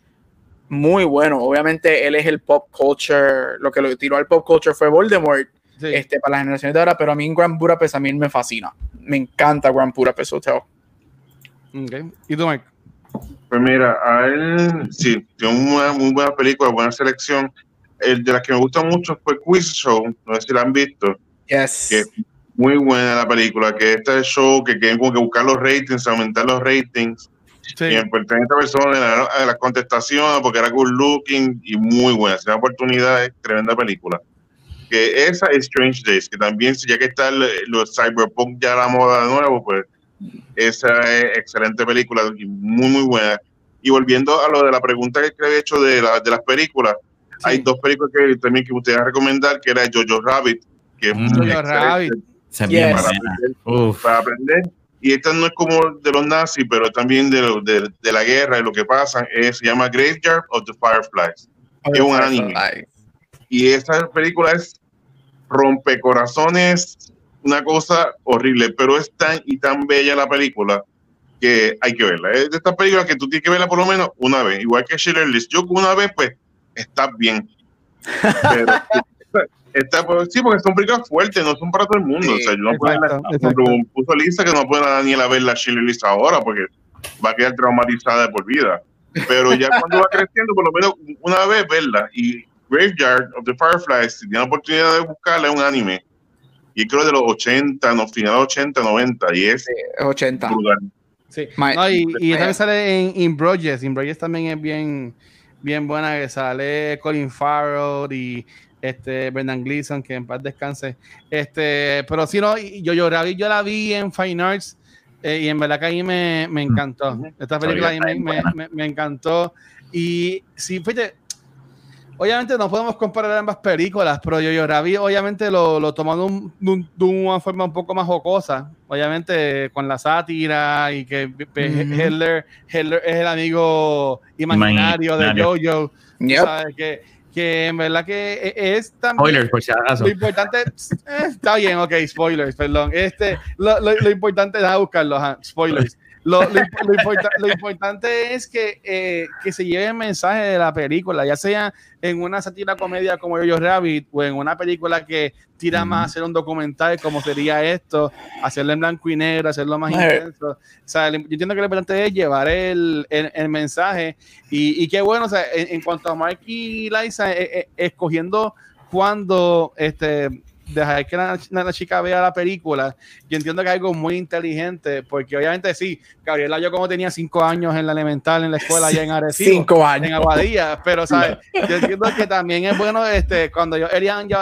muy bueno, obviamente él es el pop culture, lo que lo tiró al pop culture fue Voldemort, Sí. Este, para las generaciones de ahora, pero a mí en Grand Budapest a mí me fascina. Me encanta Grand Budapest Hotel. Okay. ¿Y tú, Mike? Pues mira, a él sí, tiene una muy buena película, buena selección. El de las que me gusta mucho fue Quiz Show, no sé si la han visto. Yes. Que es muy buena la película, que este show que quieren como que buscar los ratings, aumentar los ratings. Sí. Y a esta persona en las contestaciones porque era good looking y muy buena. Si una oportunidad, es tremenda película que esa es Strange Days, que también, ya que está los cyberpunk ya a la moda de nuevo, pues esa es excelente película muy, muy buena. Y volviendo a lo de la pregunta que había hecho de, la, de las películas, sí. hay dos películas que también que ustedes recomendar, que era Jojo Rabbit, que es mm. Jojo Rabbit. Yes. Para, aprender, para aprender. Y esta no es como de los nazis, pero también de, de, de la guerra y lo que pasa, es, se llama Graveyard of the Fireflies. Oh, es un anime. Y esta película es rompecorazones, una cosa horrible, pero es tan y tan bella la película que hay que verla. Es de estas películas que tú tienes que verla por lo menos una vez, igual que Schiller List. Yo una vez, pues, está bien. Pero, está, pues, sí, porque son películas fuertes, no son para todo el mundo. Sí, o sea, yo no puedo como puso Lisa que no puede Daniela ver la Schiller List ahora porque va a quedar traumatizada de por vida. Pero ya cuando va creciendo, por lo menos una vez verla y Graveyard of the Fireflies, si tiene la oportunidad de buscarla, es un anime y creo de los 80, no, final 80, 90, y es Sí, 80. brutal. Sí. My- No, y, y también sale en In Broges. In Broges también es bien, bien buena, que sale Colin Farrell y este Brendan Gleeson, que en paz descanse. Este, pero sí, no, yo, vi- yo la vi en Fine Arts eh, y en verdad que ahí me, me encantó. Esta película ahí me, me- me encantó. Y sí, fíjate, obviamente no podemos comparar ambas películas, pero yo, yo Rabbit obviamente lo, lo tomó de, un- de un- de una forma un poco más jocosa, obviamente con la sátira y que pe- Ujú. Hitler, Hitler es el amigo imaginario de Imaginario. Tú Yep. sabes, que, que en verdad que e- es también... Spoilers, por si acaso. Lo importante, eh, está bien, ok, spoilers, perdón. Este, lo, lo, lo importante es buscarlo, ajá, spoilers. Lo, lo, imp- lo importa- lo importante es que, eh, que se lleve el mensaje de la película, ya sea en una sátira comedia como Yo Rabbit o en una película que tira más a hacer un documental como sería esto, hacerlo en blanco y negro, hacerlo más intenso. O sea, yo entiendo que lo importante es llevar el, el, el mensaje y, y qué bueno, o sea, en, en cuanto a Mark y Liza, eh, eh, escogiendo cuando este, dejar que la, la chica vea la película, yo entiendo que es algo muy inteligente, porque obviamente sí, Gabriela yo como tenía cinco años en la elemental, en la escuela allá en Arecibo, Cinco en años. Aguadilla, pero sabes, yo entiendo que también es bueno este cuando yo querían que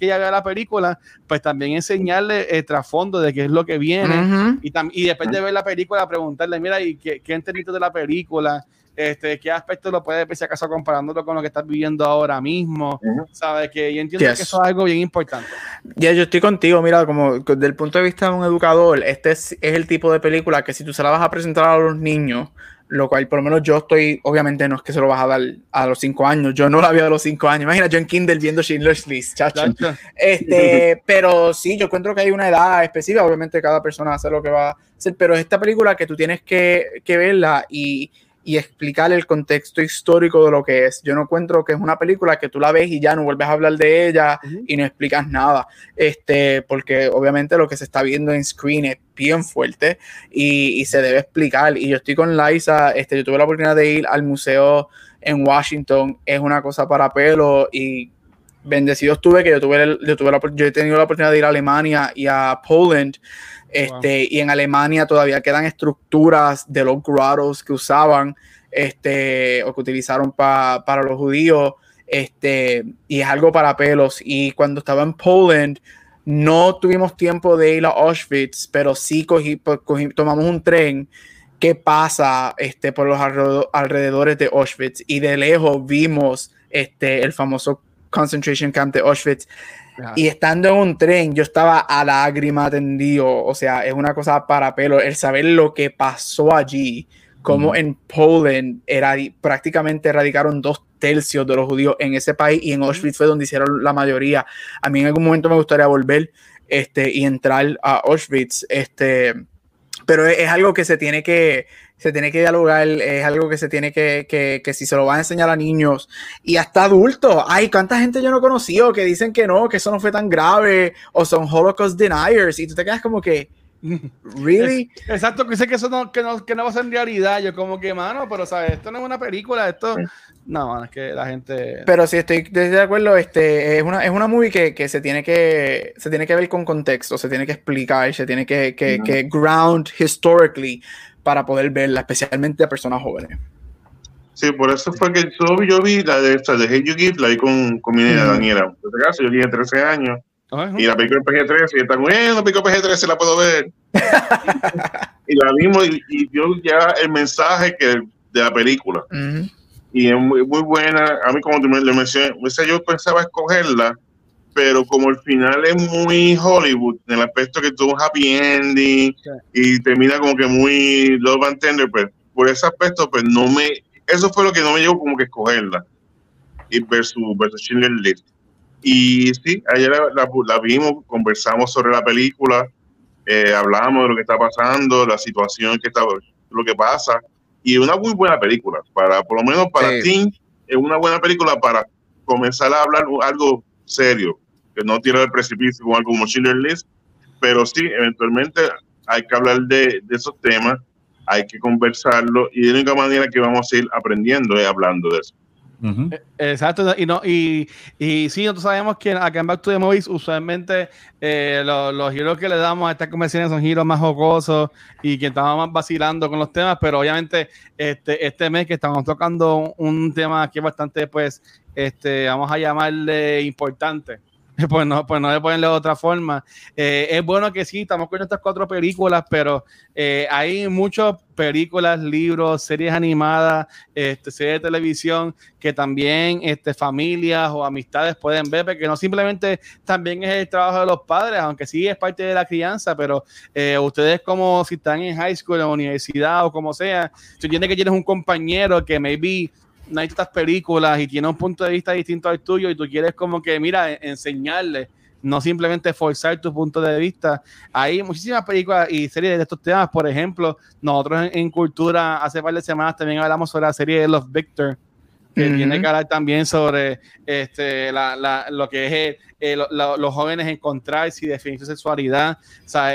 ella vea la película, pues también enseñarle el trasfondo de qué es lo que viene Ujú. y, tam- y después de ver la película preguntarle, mira, ¿y qué, qué entendiste de la película? Este, ¿Qué aspecto lo puedes ver si acaso comparándolo con lo que estás viviendo ahora mismo? Ujú. ¿Sabes? Que yo entiendo Yes. que eso es algo bien importante. Ya, yo estoy contigo, mira, como desde el punto de vista de un educador, este es, es el tipo de película que si tú se la vas a presentar a los niños, lo cual por lo menos yo estoy, obviamente no es que se lo vas a dar a los cinco años, yo no la vi a los cinco años, imagina yo en Kindle viendo Schindler's List, chacho. Chacho. Este, pero sí, yo encuentro que hay una edad específica, obviamente cada persona hace lo que va a hacer, pero es esta película que tú tienes que, que verla y, y explicar el contexto histórico de lo que es. Yo no encuentro que es una película que tú la ves y ya no vuelves a hablar de ella y no explicas nada, este, porque obviamente lo que se está viendo en screen es bien fuerte y, y se debe explicar. Y yo estoy con Liza, este, yo tuve la oportunidad de ir al museo en Washington, es una cosa para pelo y bendecido estuve que yo tuve, el- yo tuve la, yo he tenido la oportunidad de ir a Alemania y a Poland. Este, Y en Alemania todavía quedan estructuras de los grottos que usaban este, o que utilizaron pa- para los judíos. Este, y es algo para pelos. Y cuando estaba en Poland, no tuvimos tiempo de ir a Auschwitz, pero sí cogí, pues, cogí- tomamos un tren que pasa este, por los alrededores de Auschwitz y de lejos vimos este, el famoso concentration camp de Auschwitz y estando en un tren, yo estaba a lágrima tendido. O sea, es una cosa para pelo. El saber lo que pasó allí, como en Poland era, prácticamente erradicaron dos tercios de los judíos en ese país y en Auschwitz fue donde hicieron la mayoría. A mí en algún momento me gustaría volver este, y entrar a Auschwitz. Este, pero es, es algo que se tiene que, se tiene que dialogar, es algo que se tiene que, que, que si se lo van a enseñar a niños y hasta adultos. Ay, cuánta gente yo no he conocido que dicen que no, que eso no fue tan grave, o son Holocaust deniers, y tú te quedas como que, ¿really? Exacto, que dice que eso no, que no, que no va a ser realidad. Yo como que, mano, pero sabes, esto no es una película, esto... No, es que la gente... Pero sí, estoy estoy de acuerdo, este, es una, es una movie que, que se tiene que, se tiene que ver con contexto, se tiene que explicar, se tiene que, que, que ground historically para poder verla, especialmente a personas jóvenes. Sí, por eso fue que yo, yo vi la de esta de Hey You Give, la vi con, con mi niña. Daniela. En este caso, yo tenía 13 años Ajá. y la película en PG-13 y está bueno, la película PG-13 la puedo ver. y la vimos y, y dio ya el mensaje que de la película. Y es muy, muy buena. A mí, como tú me le mencioné, o sea, yo pensaba escogerla, pero como el final es muy Hollywood, en el aspecto que tuvo un happy ending Sí. y termina como que muy love and tender, pues por ese aspecto, pues no me. Eso fue lo que no me llevó como que escogerla. Y versus, versus Schindler's List. Y sí, ayer la, la- la vimos, conversamos sobre la película, eh, hablamos de lo que está pasando, la situación que está, lo que pasa y una muy buena película para por lo menos para Sí. ti es una buena película para comenzar a hablar algo serio que no tira del precipicio como algo como Schindler's List pero sí eventualmente hay que hablar de, de esos temas hay que conversarlo y de la única manera que vamos a ir aprendiendo es hablando de eso Eh, exacto, y no, y, y sí, nosotros sabemos que acá en Back to the Movies usualmente eh, los, giros que le damos a estas conversaciones son giros más jocosos y que estamos más vacilando con los temas, pero obviamente este, este mes que estamos tocando un tema que es bastante, pues, este, vamos a llamarle importante. Pues no, pues no le ponen de otra forma. Eh, es bueno que sí, estamos con estas cuatro películas, pero eh, hay muchas películas, libros, series animadas, este, series de televisión que también este, familias o amistades pueden ver, porque no simplemente también es el trabajo de los padres, aunque sí es parte de la crianza, pero eh, ustedes como si están en high school, en universidad o como sea, si tienes que tienes un compañero que maybe no hay estas películas y tiene un punto de vista distinto al tuyo y tú quieres como que, mira, enseñarle, no simplemente forzar tu punto de vista. Hay muchísimas películas y series de estos temas, por ejemplo, nosotros en, Cultura hace de semanas también hablamos sobre la serie de Love Victor, que tiene que hablar también sobre este, lo que es eh, los jóvenes encontrarse y definir su sexualidad.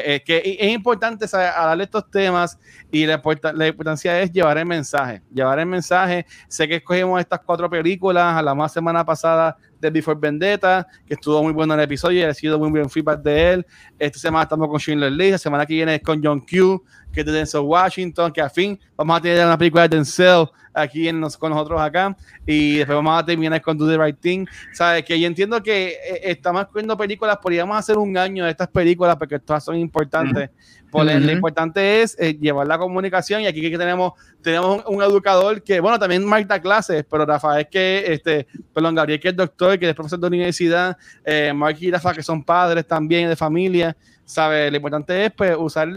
Es que es importante ¿sabes? darle estos temas y la, la, importancia es llevar el mensaje. Llevar el mensaje. Sé que escogimos estas cuatro películas a la más semana pasada de Before Vendetta, que estuvo muy bueno el episodio y ha sido muy buen feedback de él. Esta semana estamos con Schindler Lee, la semana que viene es con John Q, que es de Denzel Washington, que a fin vamos a tener una película de Denzel aquí en con nosotros acá y después vamos a terminar con Do the Right Thing. Sabes que yo entiendo que eh, estamos viendo películas, podríamos hacer un año de estas películas porque todas son importantes. Pues, lo importante es eh, llevar la comunicación y aquí que tenemos tenemos un, educador que, bueno, también Marta clases, pero Rafael que, este, perdón, Gabriel que es doctor, que es profesor de universidad, eh, Mark y Rafa que son padres también de familia, ¿sabes? Lo importante es pues usar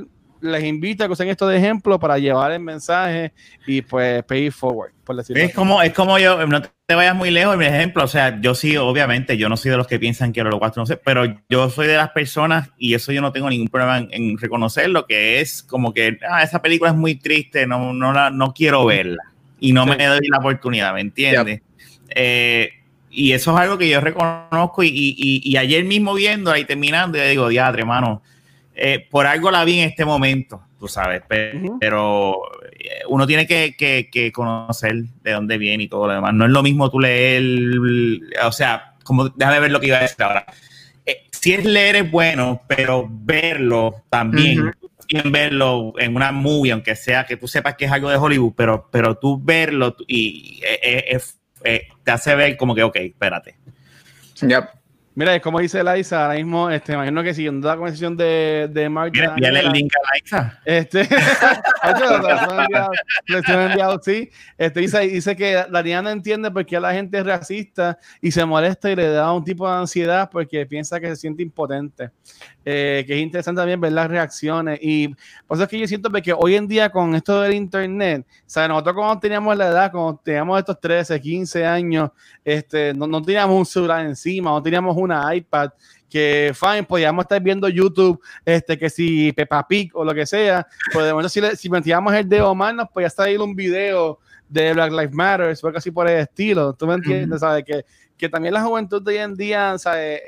les invito a que usen esto de ejemplo para llevar el mensaje y pues pay forward, por decirlo Es como, es como yo, no te vayas muy lejos, mi ejemplo, o sea, yo sí, obviamente, yo no soy de los que piensan que el holocausto no sé, pero yo soy de las personas, y eso yo no tengo ningún problema en, reconocerlo, que es como que, ah, esa película es muy triste, no, no, la, no quiero verla, y no me doy la oportunidad, ¿me entiendes? Eh, y eso es algo que yo reconozco, y, y, y, ayer mismo viendo ahí terminando, yo digo, diadre, hermano, eh, por algo la vi en este momento, tú sabes, pero, eh, uno tiene que, conocer de dónde viene y todo lo demás. No es lo mismo tú leer, o sea, como déjame ver lo que iba a decir ahora. Eh, si es leer es bueno, pero verlo también, verlo en una movie, aunque sea que tú sepas que es algo de Hollywood, pero, pero tú verlo y te hace ver como que, ok, espérate. Yep. Mira, es como dice Liza, ahora mismo, este, imagino que siguiendo la conversación de, de Mark. Mira, el link a Liza. Este, enviado, sí. Este, dice, dice que Dariana entiende por qué la gente es racista y se molesta y le da un tipo de ansiedad porque piensa que se siente impotente. Eh, que es interesante también ver las reacciones. Y por eso es que yo siento que hoy en día con esto del internet, o sea, nosotros cuando teníamos la edad, cuando teníamos estos 13, 15 años, este, no, no teníamos un celular encima, no teníamos una iPad, que fine, podíamos estar viendo YouTube, este, que si Peppa Pig o lo que sea, pues si, si metíamos el dedo mal, nos podía salir un video de Black Lives Matter, o así por el estilo, ¿tú me entiendes? ¿Sabes? Que, que también la juventud de hoy en día, ¿sabes?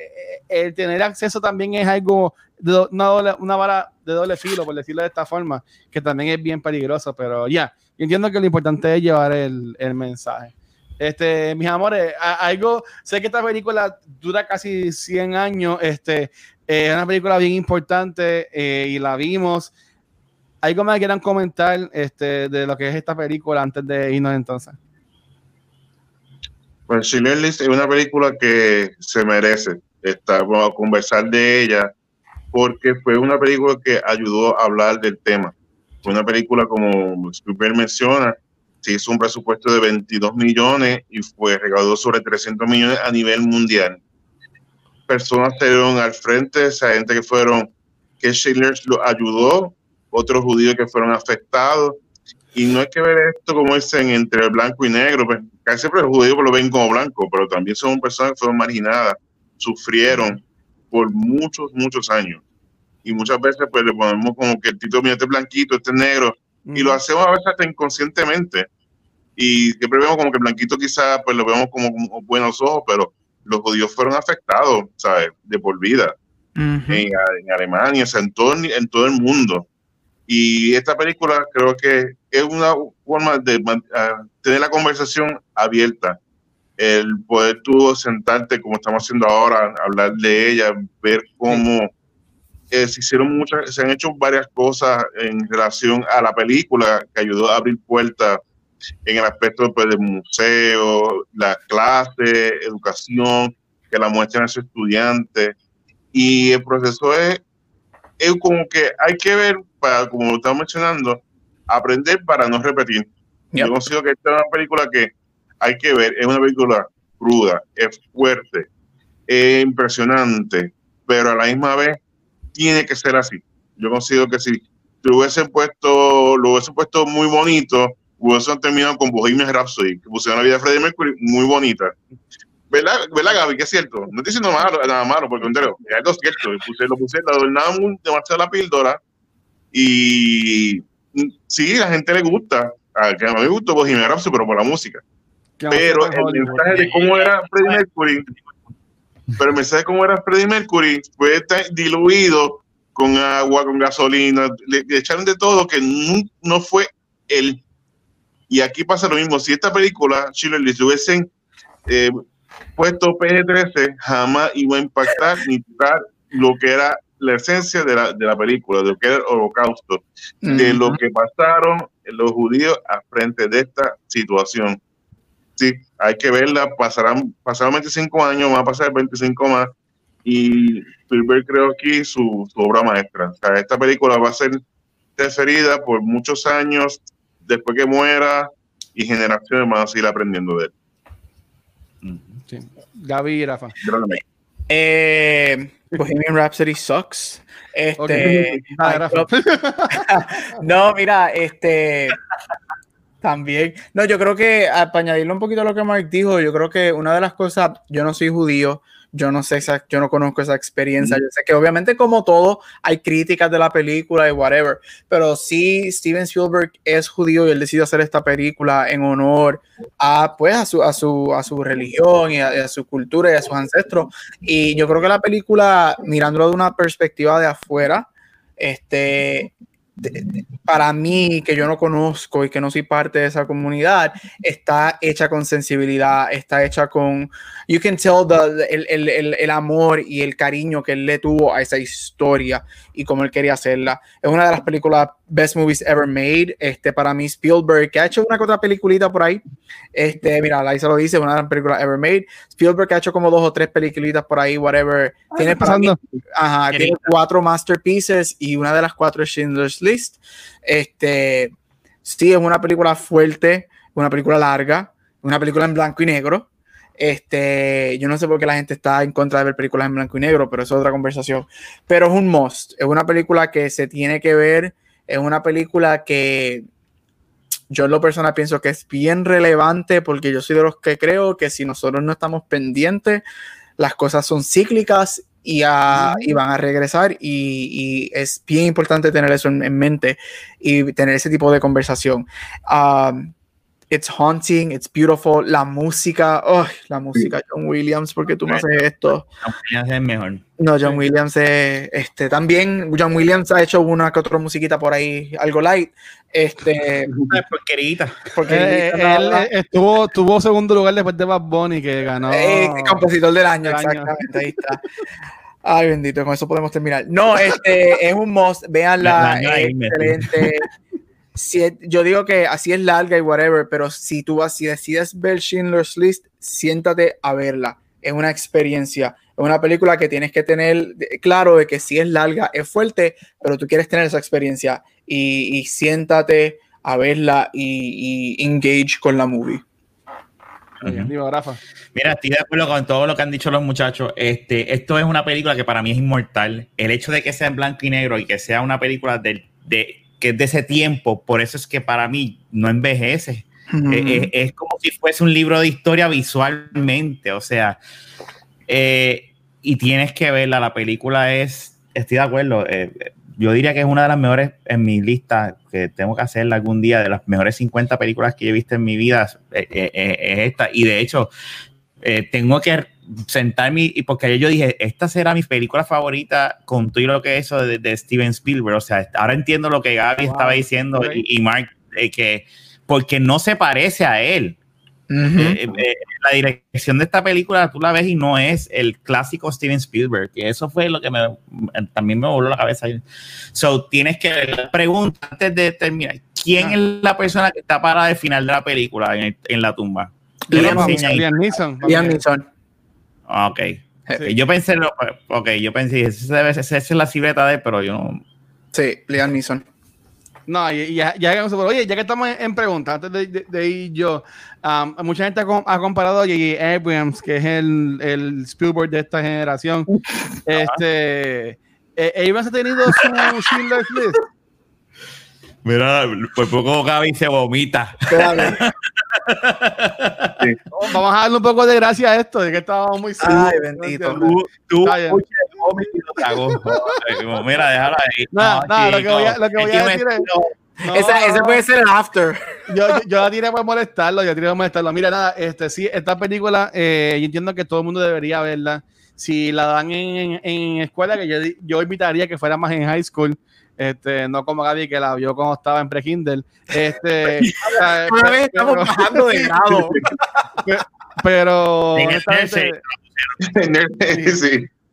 El tener acceso también es algo, de una, una vara de doble filo, por decirlo de esta forma, que también es bien peligroso, pero ya, entiendo que lo importante es llevar el, el mensaje. Este, mis amores, algo, sé que esta película dura casi 100 años, este, es una película bien importante eh, y la vimos. ¿Algo más quieran comentar este, de lo que es esta película antes de irnos entonces? Pues es una película que se merece estar, a conversar de ella porque fue una película que ayudó a hablar del tema. Fue una película, como Spielberg menciona, se hizo un presupuesto de 22 millones y fue recaudó sobre 300 millones a nivel mundial. Personas se dieron al frente, esa gente que fueron, que Schindler lo ayudó, otros judíos que fueron afectados. Y no hay que ver esto como dicen entre blanco y negro, pues casi siempre los judíos lo ven como blanco, pero también son personas que fueron marginadas, sufrieron por muchos, muchos años. Y muchas veces pues le ponemos como que el título, mira, este blanquito, este negro, y lo hacemos a veces hasta inconscientemente. Y siempre vemos como que Blanquito quizás pues lo vemos como, buenos ojos, pero los judíos fueron afectados, ¿sabes? De por vida. en, Alemania, en todo, en todo el mundo. Y esta película creo que es una forma de tener la conversación abierta el poder tú sentarte como estamos haciendo ahora, hablar de ella, ver cómo eh, se hicieron muchas, se han hecho varias cosas en relación a la película que ayudó a abrir puertas en el aspecto pues, del museo, la clase, educación, que la muestran a sus estudiantes. Y el proceso es, es como que hay que ver, para, como lo estamos mencionando, aprender para no repetir. Yo considero que esta es una película que hay que ver, es una película cruda, es fuerte, es impresionante, pero a la misma vez tiene que ser así. Yo considero que si lo hubiesen puesto, lo hubiesen puesto muy bonito, hubiesen terminado con Bohemian Rhapsody, que pusieron la vida de Freddie Mercury muy bonita. ¿Verdad, ¿Verdad, Gaby? Que es cierto. No estoy diciendo malo, nada malo, por el contrario, es algo cierto. Puse, lo puse, lo adornaban demasiado la píldora y sí, la gente le gusta. A, a mí me gustó Bohemian Rhapsody, pero por la música. Pero el mensaje de cómo era Freddie Mercury pero el mensaje cómo era Freddie Mercury fue diluido con agua, con gasolina, le, echaron de todo que no, fue él. Y aquí pasa lo mismo. Si esta película, Chile, le hubiesen eh, puesto PG-13, jamás iba a impactar ni tocar lo que era la esencia de la, de la película, de lo que era el holocausto, de lo que pasaron los judíos a frente de esta situación sí, hay que verla, pasarán, pasaron 25 años, van a pasar 25 más, y Spielberg creo aquí su, obra maestra. O sea, esta película va a ser referida por muchos años después que muera y generaciones van a seguir aprendiendo de él. Sí. Gaby y Rafa. Eh, Bohemian Rhapsody sucks. Este, no, mira, este, también. No, yo creo que para añadirle un poquito a lo que Mark dijo, yo creo que una de las cosas, yo no soy judío, yo no sé, esa, yo no conozco esa experiencia. Yo sé que obviamente como todo hay críticas de la película y whatever, pero sí Steven Spielberg es judío y él decidió hacer esta película en honor a pues a su, a su, a su religión y a, su cultura y a sus ancestros. Y yo creo que la película, mirándolo de una perspectiva de afuera, este, para mí, que yo no conozco y que no soy parte de esa comunidad, está hecha con sensibilidad, está hecha con, you can tell the, el, el, el, amor y el cariño que él le tuvo a esa historia y cómo él quería hacerla. Es una de las películas best movies ever made. Este, para mí, Spielberg, que ha hecho una que otra peliculita por ahí. Este, mira, Liza lo dice, una de las películas ever made. Spielberg ha hecho como dos o tres peliculitas por ahí, whatever. tiene, pasando. ajá, tiene cuatro masterpieces y una de las cuatro es Schindler's List. Este, sí, es una película fuerte, una película larga, una película en blanco y negro. Este, yo no sé por qué la gente está en contra de ver películas en blanco y negro, pero eso es otra conversación. Pero es un must, es una película que se tiene que ver, es una película que yo en lo personal pienso que es bien relevante porque yo soy de los que creo que si nosotros no estamos pendientes, las cosas son cíclicas y, van a regresar y, es bien importante tener eso en, mente y tener ese tipo de conversación. Um, it's haunting, it's beautiful, la música, oh, la música, John Williams, porque tú me haces esto. John Williams es mejor. No, John Williams es, este, también, John Williams ha hecho una que otra musiquita por ahí, algo light, este. Porquerita. Eh, él estuvo, tuvo segundo lugar después de Bad Bunny, que ganó. Eh, compositor del año, exactamente, ahí está. Ay, bendito, con eso podemos terminar. No, este es un must, véanla, excelente. Si, yo digo que así es larga y whatever, pero si tú vas, si decides ver Schindler's List, siéntate a verla. Es una experiencia, es una película que tienes que tener claro de que si es larga, es fuerte, pero tú quieres tener esa experiencia y, siéntate a verla y, engage con la movie. Mira, estoy de acuerdo con todo lo que han dicho los muchachos. Este, esto es una película que para mí es inmortal. El hecho de que sea en blanco y negro y que sea una película de, que es de ese tiempo, por eso es que para mí no envejece. es, como si fuese un libro de historia visualmente, o sea, eh, y tienes que verla. La película es, estoy de acuerdo, eh, yo diría que es una de las mejores en mi lista, que tengo que hacerla algún día, de las mejores 50 películas que he visto en mi vida, eh, eh, eh, es esta. Y de hecho, tengo que sentarme, y porque yo dije, esta será mi película favorita con todo lo que es eso de, Steven Spielberg. O sea, ahora entiendo lo que Gaby estaba diciendo y, Mark, que porque no se parece a él. Eh, eh, la dirección de esta película tú la ves y no es el clásico Steven Spielberg, y eso fue lo que me, también me voló la cabeza. So, tienes que ver la pregunta antes de terminar. ¿Quién ah. es la persona que está para el final de la película en, la tumba? Liam Neeson. Liam Neeson. Ok. Yo pensé, ok, yo pensé, esa, esa es la silueta de él, pero yo no. Sí, Liam Neeson. No, ya, ya, oye, ya que estamos en, preguntas, antes de, ir yo, um, mucha gente ha, comparado a J.J. Abrams, que es el, el, Spielberg de esta generación. este, eh, Abrams ha tenido su Schindler's List. Mira, por poco Gaby se vomita. Vamos a darle un poco de gracia a esto, de que estábamos muy Ay, bendito. Tú, tú Mira, déjalo ahí. No, no, lo que voy a, lo que voy a decir es. ese puede ser el after. Yo, yo, la tiré por molestarlo, yo tiré por molestarlo. Mira, nada, este, sí, esta película, eh, yo entiendo que todo el mundo debería verla. Si la dan en, en, escuela, que yo, yo invitaría que fuera más en high school, este, no como Gaby que la vio cuando estaba en pre-Kindle. Este, Una vez estamos bajando de grado. Pero, sí.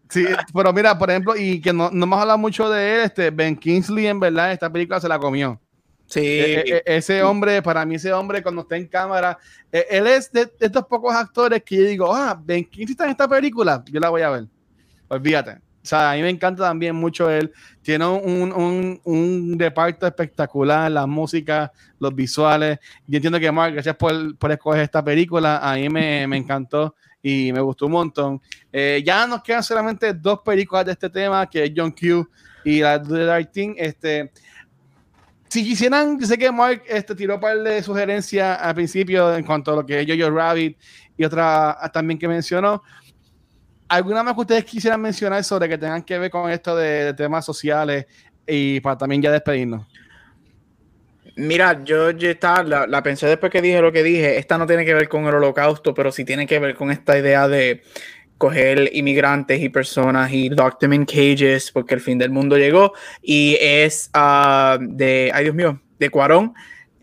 Sí, pero mira, por ejemplo, y que no, no hemos hablado mucho de él, este Ben Kingsley, en verdad, esta película se la comió. Sí. E, e, e, ese hombre, para mí, ese hombre, cuando está en cámara, él es de, estos pocos actores que yo digo, ah, Ben Kingsley está en esta película, yo la voy a ver. Olvídate. O sea, a mí me encanta también mucho él. Tiene un, un, un reparto espectacular, la música, los visuales. Yo entiendo que, Mark, gracias por, por escoger esta película. A mí me, me encantó y me gustó un montón. Eh, ya nos quedan solamente dos películas de este tema, que es John Q y la de Dark Team. Este, si quisieran, sé que Mark este, tiró un par de sugerencias al principio en cuanto a lo que es Jojo Rabbit y otra también que mencionó. ¿Alguna más que ustedes quisieran mencionar sobre que tengan que ver con esto de, temas sociales y para también ya despedirnos? Mira, yo ya está, la, pensé después que dije lo que dije. Esta no tiene que ver con el holocausto, pero sí tiene que ver con esta idea de coger inmigrantes y personas y lock them in cages porque el fin del mundo llegó. Y es ah, de, ay Dios mío, de Cuarón,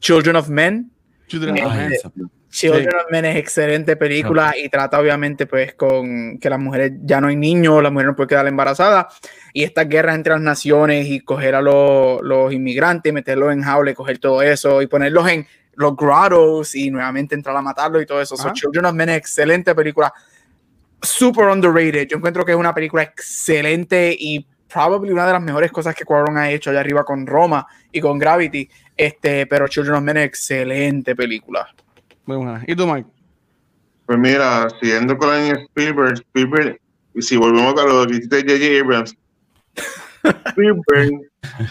Children of Men. Children of Men. Children of Men es excelente película y trata obviamente pues con que las mujeres ya no hay niños, las mujeres no pueden quedar embarazadas y esta guerra entre las naciones y coger a los, los inmigrantes, meterlos en jaula, coger todo eso y ponerlos en los grottos y nuevamente entrar a matarlos y todo eso. Children of Men es excelente película, super underrated. Yo encuentro que es una película excelente y probablemente una de las mejores cosas que Cuarón ha hecho allá arriba con Roma y con Gravity. Este, pero Children of Men es excelente película. Muy buena. ¿Y tú, Mike? Pues mira, siguiendo con la Spielberg, Spielberg, y si volvemos a lo que hiciste J.J. Abrams, Spielberg,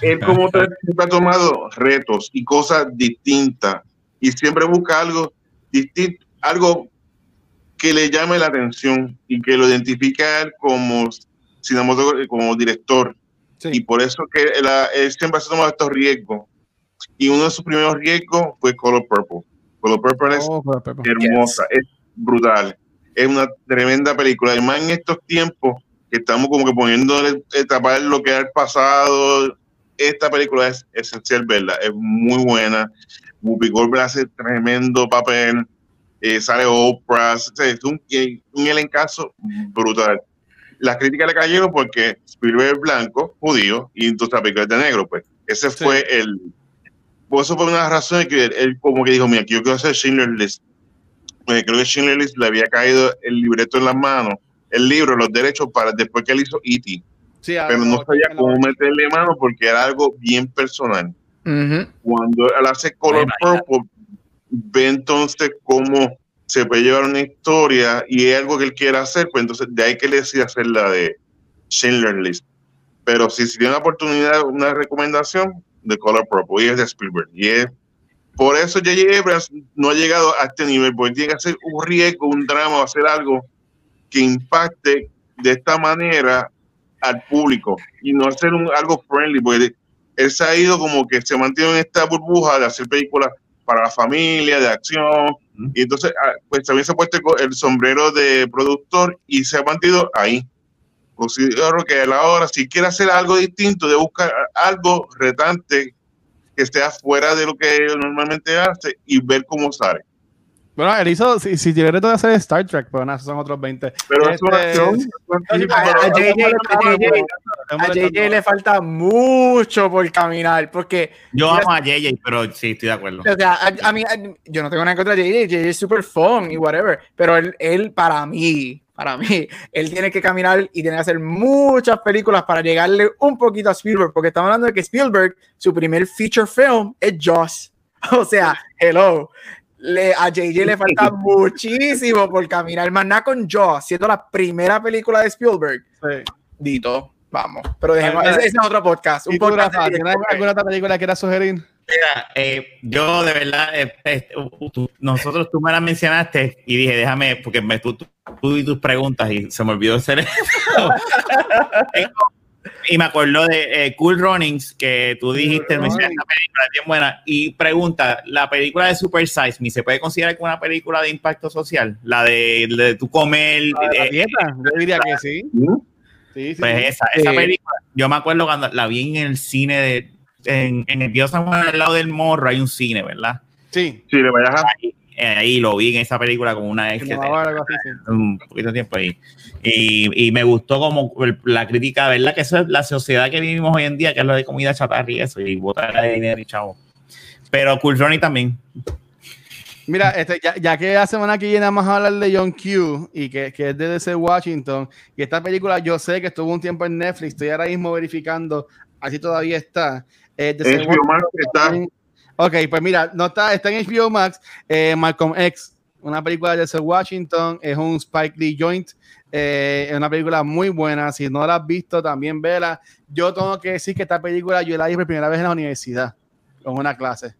él como siempre ha tomado retos y cosas distintas y siempre busca algo distinto, algo que le llame la atención y que lo identifique como como director. Y por eso que él, siempre ha tomado estos riesgos. Y uno de sus primeros riesgos fue Color Purple Color Purple es oh, hermosa, es brutal. Es una tremenda película. Además, en estos tiempos que estamos como que poniendo tapar lo que ha pasado, esta película es esencial verla. Es muy buena. Whoopi Goldberg hace tremendo papel. Eh, sale Oprah. Es un, un elencazo brutal. Las críticas le cayeron porque Spielberg es blanco, judío, y entonces la película es de negro. Pues ese fue el, por eso fue una de las razones que él como que dijo, mira, yo quiero hacer Schindler List. creo que Schindler List le había caído el libreto en las manos, el libro, los derechos para después que él hizo E.T. pero no sabía cómo meterle mano porque era algo bien personal. Cuando él hace Color Purple, ve entonces cómo se puede llevar una historia y es algo que él quiere hacer, pues entonces de ahí que le decía hacer la de Schindler List. Pero si, si tiene una oportunidad, una recomendación, de Color Purple y es de Spielberg. Y es, por eso J.J. Abrams no ha llegado a este nivel, porque tiene que hacer un riesgo, un drama, hacer algo que impacte de esta manera al público y no hacer un, algo friendly, porque él se ha ido como que se mantiene en esta burbuja de hacer películas para la familia, de acción, y entonces ah, pues también se ha puesto el sombrero de productor y se ha mantenido ahí considero que a la hora, si quiere hacer algo distinto, de buscar algo retante que esté fuera de lo que normalmente hace y ver cómo sale. Bueno, él hizo, si, si tiene reto de hacer Star Trek, pero nada, son otros 20. Pero es una Este, A, JJ, le falta mucho por caminar, porque Yo amo a JJ, pero sí, estoy de acuerdo. O sea, a, a mí, a- yo no tengo nada contra JJ, JJ es super fun y whatever, pero él, él, para mí, para mí, él tiene que caminar y tiene que hacer muchas películas para llegarle un poquito a Spielberg, porque estamos hablando de que Spielberg, su primer feature film es Joss. O sea, hello. Le, a JJ le falta muchísimo por caminar, más nada con Joss, siendo la primera película de Spielberg. Sí. Dito, vamos. Pero dejemos, ese, ese es otro podcast. Un ¿Y tú, podcast tienes alguna otra película que quieras sugerir? Mira, eh, yo de verdad, eh, eh, tú- nosotros tú me la mencionaste y dije, déjame, porque me, tú, y tus preguntas y se me olvidó hacer Y me acuerdo de eh, Cool Runnings, que tú dijiste, mencionaste esta película, es bien buena. Y pregunta, ¿la película de Super Size Me se puede considerar como una película de impacto social? La de, de tu comer. ¿La de la dieta? Yo diría que sí. ¿Mm? Sí, sí. Pues sí. esa, esa Sí. película, yo me acuerdo cuando la vi en el cine de, en, en el Dios San Juan, al lado del morro, hay un cine, ¿verdad? Sí. Sí, le vayas a. Ahí, eh, ahí lo vi en esa película como una Sí, que no, tenía algo así, sí. un poquito de tiempo ahí. Y, y me gustó como el- la crítica, ¿verdad? Que eso es la sociedad que vivimos hoy en día, que es lo de comida chatarra y eso, y botar de dinero y chavo. Pero Cool Ronnie también. Mira, este, ya, ya que la semana que viene vamos a hablar de John Q y que, que es de DC Washington, y esta película yo sé que estuvo un tiempo en Netflix, estoy ahora mismo verificando, así todavía está. Eh, HBO Max está. Ok, pues mira, no está, está en HBO Max, eh, Malcolm X, una película de DC Washington, es un Spike Lee joint, eh, es una película muy buena, si no la has visto también vela. Yo tengo que decir que esta película yo la vi por primera vez en la universidad, con una clase.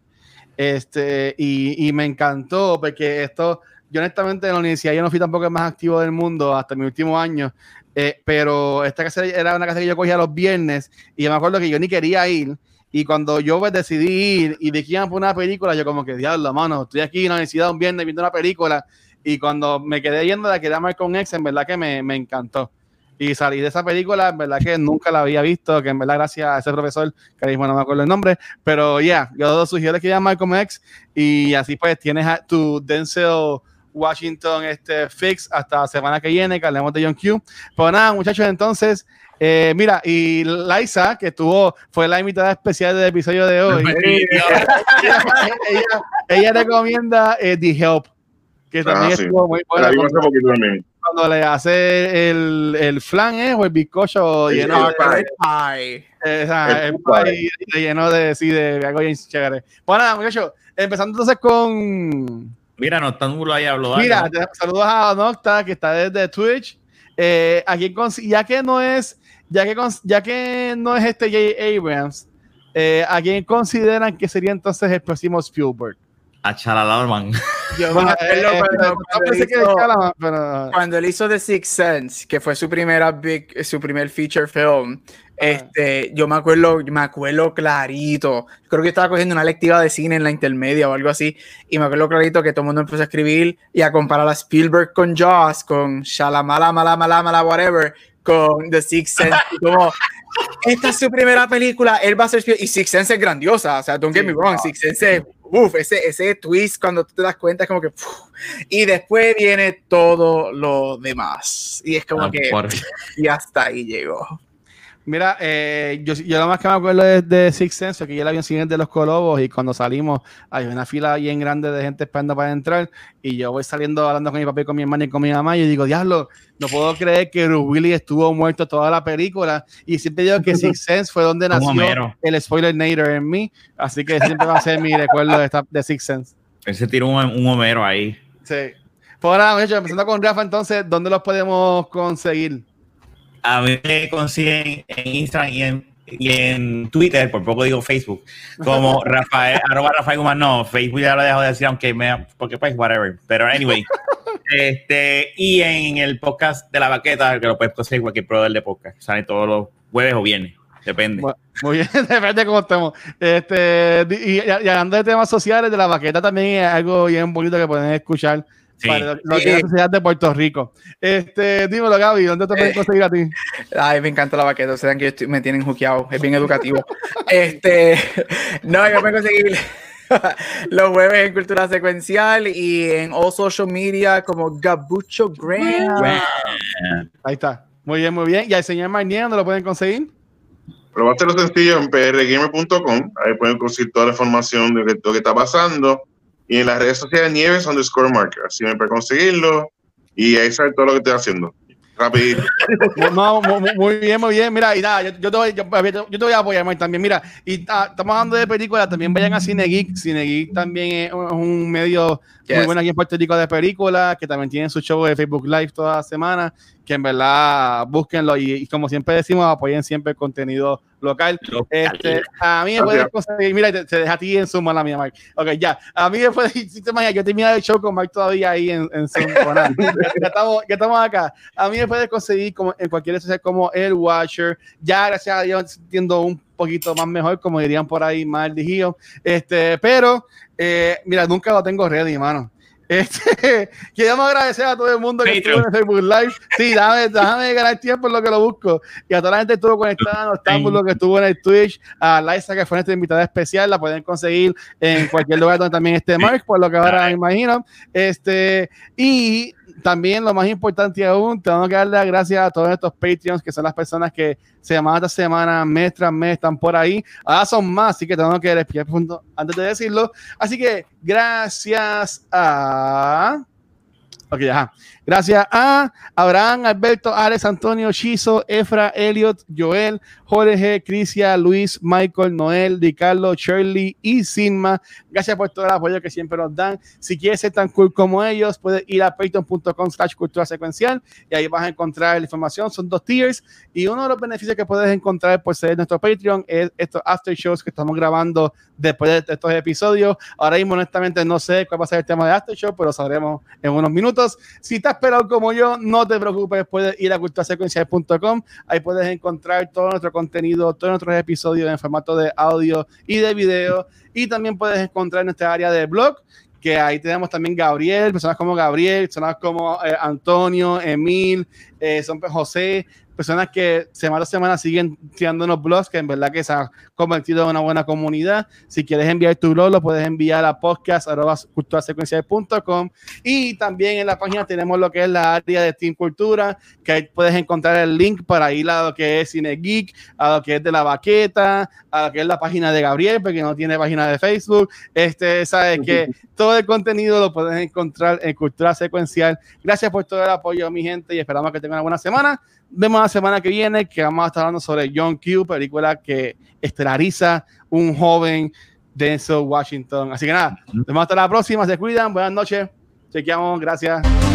Este, y, y me encantó porque esto, yo honestamente en la universidad yo no fui tampoco el más activo del mundo hasta mi último año, eh, pero esta clase era una clase que yo cogía los viernes y yo me acuerdo que yo ni quería ir. Y cuando yo pues, decidí ir y iban por una película, yo como que, diablo, mano, estoy aquí en la universidad un viernes viendo una película. Y cuando me quedé yendo la que era Malcolm X, en verdad que me, me encantó. Y salí de esa película, en verdad que nunca la había visto, que en verdad gracias a ese profesor, que mismo no me acuerdo el nombre, pero ya, yo sugiero que ya Malcolm X y así pues tienes a tu Denzel Washington este fix hasta la semana que viene, que hablemos de John Q. Pues nada, muchachos, entonces, eh, mira, y Liza, que estuvo, fue la invitada especial del episodio de hoy, ella, ella recomienda eh, The Help, que también Ah, sí. estuvo muy buena cuando, también. le hace el, el flan, ¿eh? O el bizcocho Sí, lleno de, eh, sea, El pie lleno de, sí, de algo bien chévere. Bueno, nada, muchachos, empezando entonces con... Mira, Noctámbulo ahí habló. Mira, saludos a Nocta, que está desde Twitch. Eh, a quien cons- ya que no es, ya que, cons- ya que no es este J. Abrams, eh, ¿a quién consideran que sería entonces el próximo Spielberg? a acuerdo eh, cuando- eh, cuando él hizo The Sixth Sense, que fue su primera big, su primer feature film, este, yo me acuerdo, me acuerdo clarito. Creo que yo estaba cogiendo una lectiva de cine en la intermedia o algo así, y me acuerdo clarito que todo el mundo empezó a escribir y a comparar a Spielberg con Jaws, con Shalamala, mala, mala, mala, whatever, con The Sixth Sense. como, esta es su primera película, él va a ser y Sixth Sense es grandiosa, o sea, don't get me wrong, Sixth Sense es, uf, ese, ese twist cuando tú te das cuenta es como que, uf, y después viene todo lo demás. Y es como Ah, que por- y hasta ahí llegó. Mira, eh, yo, yo lo más que me acuerdo es de Six Sense, que yo la vi en cine de los Colobos y cuando salimos hay una fila bien grande de gente esperando para entrar y yo voy saliendo hablando con mi papá y con mi hermana y con mi mamá y yo digo, diablo, no puedo creer que Bruce Willis estuvo muerto toda la película y siempre digo que Six Sense fue donde nació el spoiler nader en mí, así que siempre va a ser mi recuerdo de, esta, de Six Sense. Él se tiró un, un Homero ahí. Sí. Pues ahora, empezando con Rafa, entonces, ¿dónde los podemos conseguir? A mí me consiguen en Instagram y en, y en Twitter, por poco digo Facebook, como Rafael, arroba Rafael Guzmán. No, Facebook ya lo dejo de decir, aunque me, porque pues, whatever. Pero anyway. este, y en el podcast de la baqueta, que lo puedes conseguir cualquier proveedor de podcast. Sale todos los jueves o viernes, depende. Bueno, Muy bien, depende de cómo estemos. Este, y, y hablando de temas sociales, de la baqueta también es algo bien bonito que pueden escuchar Sí. para lo, lo que Sí. es la sociedad de Puerto Rico. Este, dímelo, Gaby, ¿dónde te pueden Eh. conseguir a ti? Ay, me encanta la baqueta. Ustedes saben que yo estoy- me tienen juqueado. Es bien educativo. este, no, yo me conseguir. los jueves en Cultura Secuencial y en all social media como Gabucho Graham. Ahí está. Muy bien, muy bien. ¿Y al señor Marnier dónde lo pueden conseguir? Pero va a ser lo sencillo en prgamer.com. Ahí pueden conseguir toda la información de lo que está pasando. Y en las redes sociales Nieves underscore marker. Así me pueden conseguirlo. Y ahí sale todo lo que estoy haciendo. Rápido. No, muy bien, muy bien. Mira, y nada, yo, te, voy, yo, te voy a apoyar también. Mira, y ah, estamos hablando de películas, también vayan a Cine Geek. Cine Geek también es un medio muy bueno aquí en Puerto Rico de películas, que también tienen su show de Facebook Live toda la semana, que en verdad búsquenlo y, como siempre decimos, apoyen siempre el contenido local. Este, a mí me puedes conseguir, mira, se deja a ti en Zoom, la mía, Mike. Ok, ya. A mí me puedes, si te imaginas, yo terminé el show con Mike todavía ahí en, en Zoom. ya, estamos, ya estamos acá. A mí me puedes conseguir como, en cualquier red como El Watcher. Ya, gracias a Dios, entiendo un poquito más mejor, como dirían por ahí, más dirigido. Este, pero, eh, mira, nunca lo tengo ready, mano. Este, queremos agradecer a todo el mundo que estuvo en Facebook Live. Sí, déjame, déjame ganar tiempo en lo que lo busco. Y a toda la gente que estuvo conectada, no estamos lo que estuvo en el Twitch, a Liza, que fue nuestra invitada especial, la pueden conseguir en cualquier lugar donde también esté Mark, por lo que ahora imagino. Este, y también lo más importante aún, tengo que darle las gracias a todos estos Patreons, que son las personas que semana tras semana, mes tras mes, están por ahí. Ahora son más, así que tengo que despedir antes de decirlo. Así que gracias a... Ok, ajá. Gracias a Abraham, Alberto, Alex, Antonio, Chizo, Efra, Elliot, Joel, Jorge, Crisia, Luis, Michael, Noel, Ricardo, Shirley y Sinma. Gracias por todo el apoyo que siempre nos dan. Si quieres ser tan cool como ellos, puedes ir a patreon.com slash cultura secuencial y ahí vas a encontrar la información. Son dos tiers y uno de los beneficios que puedes encontrar por ser nuestro Patreon es estos after shows que estamos grabando después de estos episodios. Ahora mismo, honestamente, no sé cuál va a ser el tema de after show, pero sabremos en unos minutos. Si estás esperado como yo, no te preocupes, puedes ir a culturasecuencial.com, ahí puedes encontrar todo nuestro contenido, todos nuestros episodios en formato de audio y de video, y también puedes encontrar nuestra área de blog, que ahí tenemos también Gabriel, personas como Gabriel, personas como eh, Antonio, Emil, eh, son José, personas que semana a semana siguen tirándonos blogs, que en verdad que se ha convertido en una buena comunidad. Si quieres enviar tu blog, lo puedes enviar a podcast.culturasecuencial.com y también en la página tenemos lo que es la área de Team Cultura, que ahí puedes encontrar el link para ir a lo que es Cine Geek, a lo que es de la baqueta, a lo que es la página de Gabriel, porque no tiene página de Facebook. Este, sabes que todo el contenido lo puedes encontrar en Cultura Secuencial. Gracias por todo el apoyo, mi gente, y esperamos que tengan una buena semana vemos la semana que viene que vamos a estar hablando sobre John Q, película que estelariza un joven Denzel Washington. Así que nada, nos vemos hasta la próxima. Se cuidan. Buenas noches. Chequeamos. Gracias.